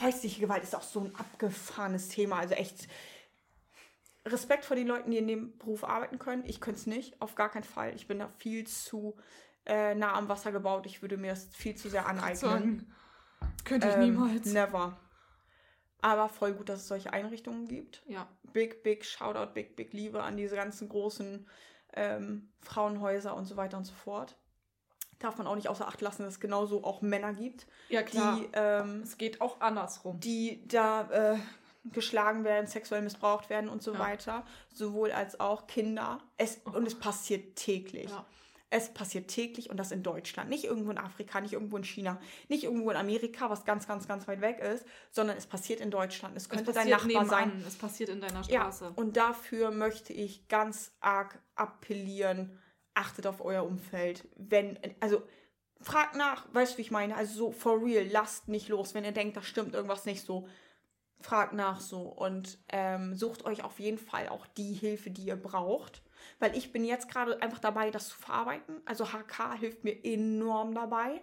Speaker 1: häusliche Gewalt ist auch so ein abgefahrenes Thema. Also echt Respekt vor den Leuten, die in dem Beruf arbeiten können. Ich könnte es nicht, auf gar keinen Fall. Ich bin da viel zu äh, nah am Wasser gebaut. Ich würde mir das viel zu sehr aneignen.
Speaker 2: Sagen, könnte ich
Speaker 1: Ähm,
Speaker 2: niemals.
Speaker 1: Never. Aber voll gut, dass es solche Einrichtungen gibt.
Speaker 2: Ja.
Speaker 1: Big, big Shoutout, big, big Liebe an diese ganzen großen ähm, Frauenhäuser und so weiter und so fort. Darf man auch nicht außer Acht lassen, dass es genauso auch Männer gibt,
Speaker 2: Ja, klar.
Speaker 1: die, ähm,
Speaker 2: es geht auch andersrum.
Speaker 1: die da äh, geschlagen werden, sexuell missbraucht werden und so
Speaker 2: Ja.
Speaker 1: weiter. Sowohl als auch Kinder. Es, und es passiert täglich.
Speaker 2: Ja.
Speaker 1: Es passiert täglich und das in Deutschland. Nicht irgendwo in Afrika, nicht irgendwo in China, nicht irgendwo in Amerika, was ganz, ganz, ganz weit weg ist, sondern es passiert in Deutschland. Es
Speaker 2: Es
Speaker 1: könnte dein
Speaker 2: passiert
Speaker 1: Nachbar sein.
Speaker 2: nebenan. Es passiert in deiner
Speaker 1: Ja,
Speaker 2: Straße.
Speaker 1: und dafür möchte ich ganz arg appellieren, achtet auf euer Umfeld. Wenn, also fragt nach, weißt du, wie ich meine? Also so for real, lasst nicht los, wenn ihr denkt, da stimmt irgendwas nicht so. Fragt nach so und ähm, sucht euch auf jeden Fall auch die Hilfe, die ihr braucht. Weil ich bin jetzt gerade einfach dabei, das zu verarbeiten. Also HK hilft mir enorm dabei.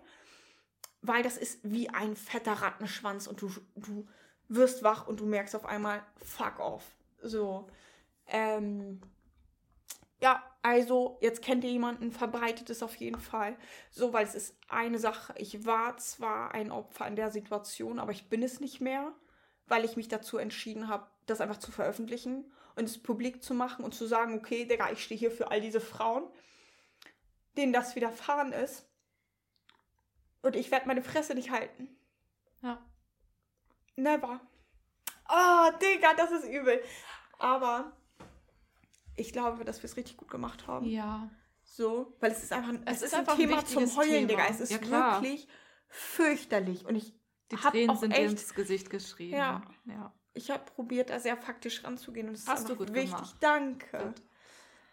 Speaker 1: Weil das ist wie ein fetter Rattenschwanz und du, du wirst wach und du merkst auf einmal, fuck off. So. Ähm, ja, also jetzt kennt ihr jemanden, verbreitet es auf jeden Fall. So, weil es ist eine Sache. Ich war zwar ein Opfer in der Situation, aber ich bin es nicht mehr, weil ich mich dazu entschieden habe, das einfach zu veröffentlichen und es publik zu machen und zu sagen, okay, Digga, ich stehe hier für all diese Frauen, denen das widerfahren ist. Und ich werde meine Fresse nicht halten.
Speaker 2: Ja.
Speaker 1: Never. Oh, Digga, das ist übel. Aber ich glaube, dass wir es richtig gut gemacht haben.
Speaker 2: Ja.
Speaker 1: So, weil es ist einfach,
Speaker 2: Es
Speaker 1: es
Speaker 2: ist
Speaker 1: ist ein
Speaker 2: einfach ein
Speaker 1: Thema zum
Speaker 2: wichtiges
Speaker 1: Heulen,
Speaker 2: Thema.
Speaker 1: Digga. Es ist
Speaker 2: Ja,
Speaker 1: wirklich fürchterlich. Und ich
Speaker 2: Die Tränen sind
Speaker 1: echt,
Speaker 2: ins Gesicht geschrieben.
Speaker 1: Ja.
Speaker 2: ja.
Speaker 1: Ich habe probiert, da sehr faktisch ranzugehen. Und es ist
Speaker 2: Hast du
Speaker 1: einfach
Speaker 2: gut
Speaker 1: wichtig.
Speaker 2: gemacht.
Speaker 1: Danke.
Speaker 2: Gut.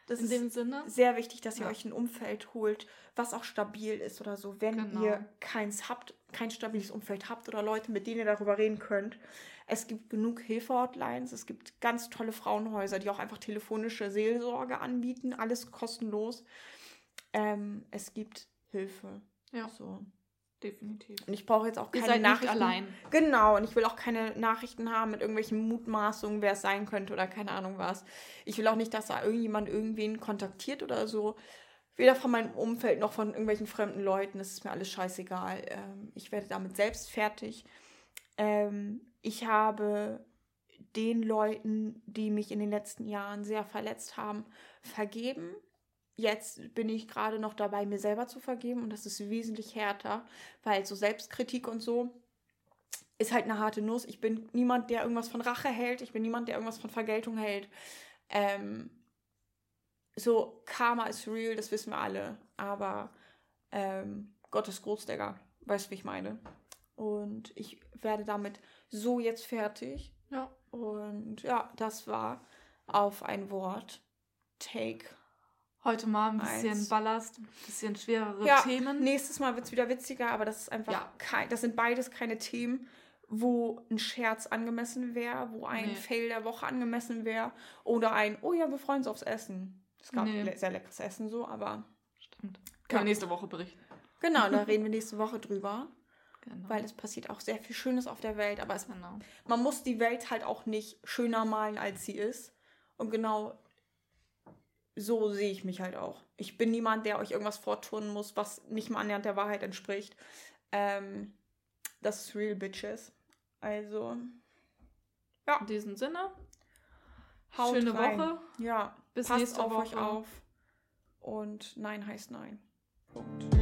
Speaker 1: Das
Speaker 2: In
Speaker 1: ist
Speaker 2: dem Sinne.
Speaker 1: sehr wichtig, dass ihr
Speaker 2: Ja.
Speaker 1: euch ein Umfeld holt, was auch stabil ist oder so. Wenn
Speaker 2: Genau.
Speaker 1: ihr keins habt, kein stabiles Umfeld habt oder Leute, mit denen ihr darüber reden könnt. Es gibt genug Hilfe-Hotlines, es gibt ganz tolle Frauenhäuser, die auch einfach telefonische Seelsorge anbieten, alles kostenlos. Ähm, es gibt Hilfe.
Speaker 2: Ja,
Speaker 1: So.
Speaker 2: Definitiv.
Speaker 1: Und ich brauche jetzt auch
Speaker 2: Ihr
Speaker 1: keine
Speaker 2: seid nicht
Speaker 1: Nachrichten.
Speaker 2: allein.
Speaker 1: Genau, und ich will auch keine Nachrichten haben mit irgendwelchen Mutmaßungen, wer es sein könnte oder keine Ahnung was. Ich will auch nicht, dass da irgendjemand irgendwen kontaktiert oder so. Weder von meinem Umfeld noch von irgendwelchen fremden Leuten. Das ist mir alles scheißegal. Ähm, ich werde damit selbst fertig. Ähm, ich habe den Leuten, die mich in den letzten Jahren sehr verletzt haben, vergeben. Jetzt bin ich gerade noch dabei, mir selber zu vergeben und das ist wesentlich härter, weil so Selbstkritik und so ist halt eine harte Nuss. Ich bin niemand, der irgendwas von Rache hält. Ich bin niemand, der irgendwas von Vergeltung hält. Ähm, so, Karma ist real, das wissen wir alle. Aber ähm, Gott ist groß, Digga. Weißt du, wie ich meine? Und ich werde damit so jetzt fertig.
Speaker 2: Ja.
Speaker 1: Und ja, das war auf ein Wort. Take.
Speaker 2: Heute mal ein bisschen
Speaker 1: Eins.
Speaker 2: Ballast, ein bisschen schwerere
Speaker 1: Ja,
Speaker 2: Themen.
Speaker 1: nächstes Mal wird es wieder witziger, aber das ist einfach
Speaker 2: Ja.
Speaker 1: kein, das sind beides keine Themen, wo ein Scherz angemessen wäre, wo ein
Speaker 2: Nee.
Speaker 1: Fail der Woche angemessen wäre oder ein, oh ja, wir freuen uns aufs Essen. Es gab
Speaker 2: Nee.
Speaker 1: le- sehr leckeres Essen so, aber
Speaker 2: Stimmt. Können
Speaker 1: Ja.
Speaker 2: wir nächste Woche berichten.
Speaker 1: genau, da [laughs] reden wir nächste Woche drüber,
Speaker 2: Genau.
Speaker 1: weil es passiert auch sehr viel Schönes auf der Welt, aber es,
Speaker 2: genau.
Speaker 1: man muss die Welt halt auch nicht schöner malen, als sie ist. Und genau so sehe ich mich halt auch. Ich bin niemand, der euch irgendwas vortun muss, was nicht mal annähernd der Wahrheit entspricht. Ähm, das ist real bitches. Also,
Speaker 2: In diesem Sinne,
Speaker 1: haut
Speaker 2: schöne
Speaker 1: rein.
Speaker 2: Woche.
Speaker 1: Ja,
Speaker 2: Bis
Speaker 1: passt
Speaker 2: nächste
Speaker 1: auf euch
Speaker 2: Woche.
Speaker 1: auf. Und Nein heißt Nein. Punkt.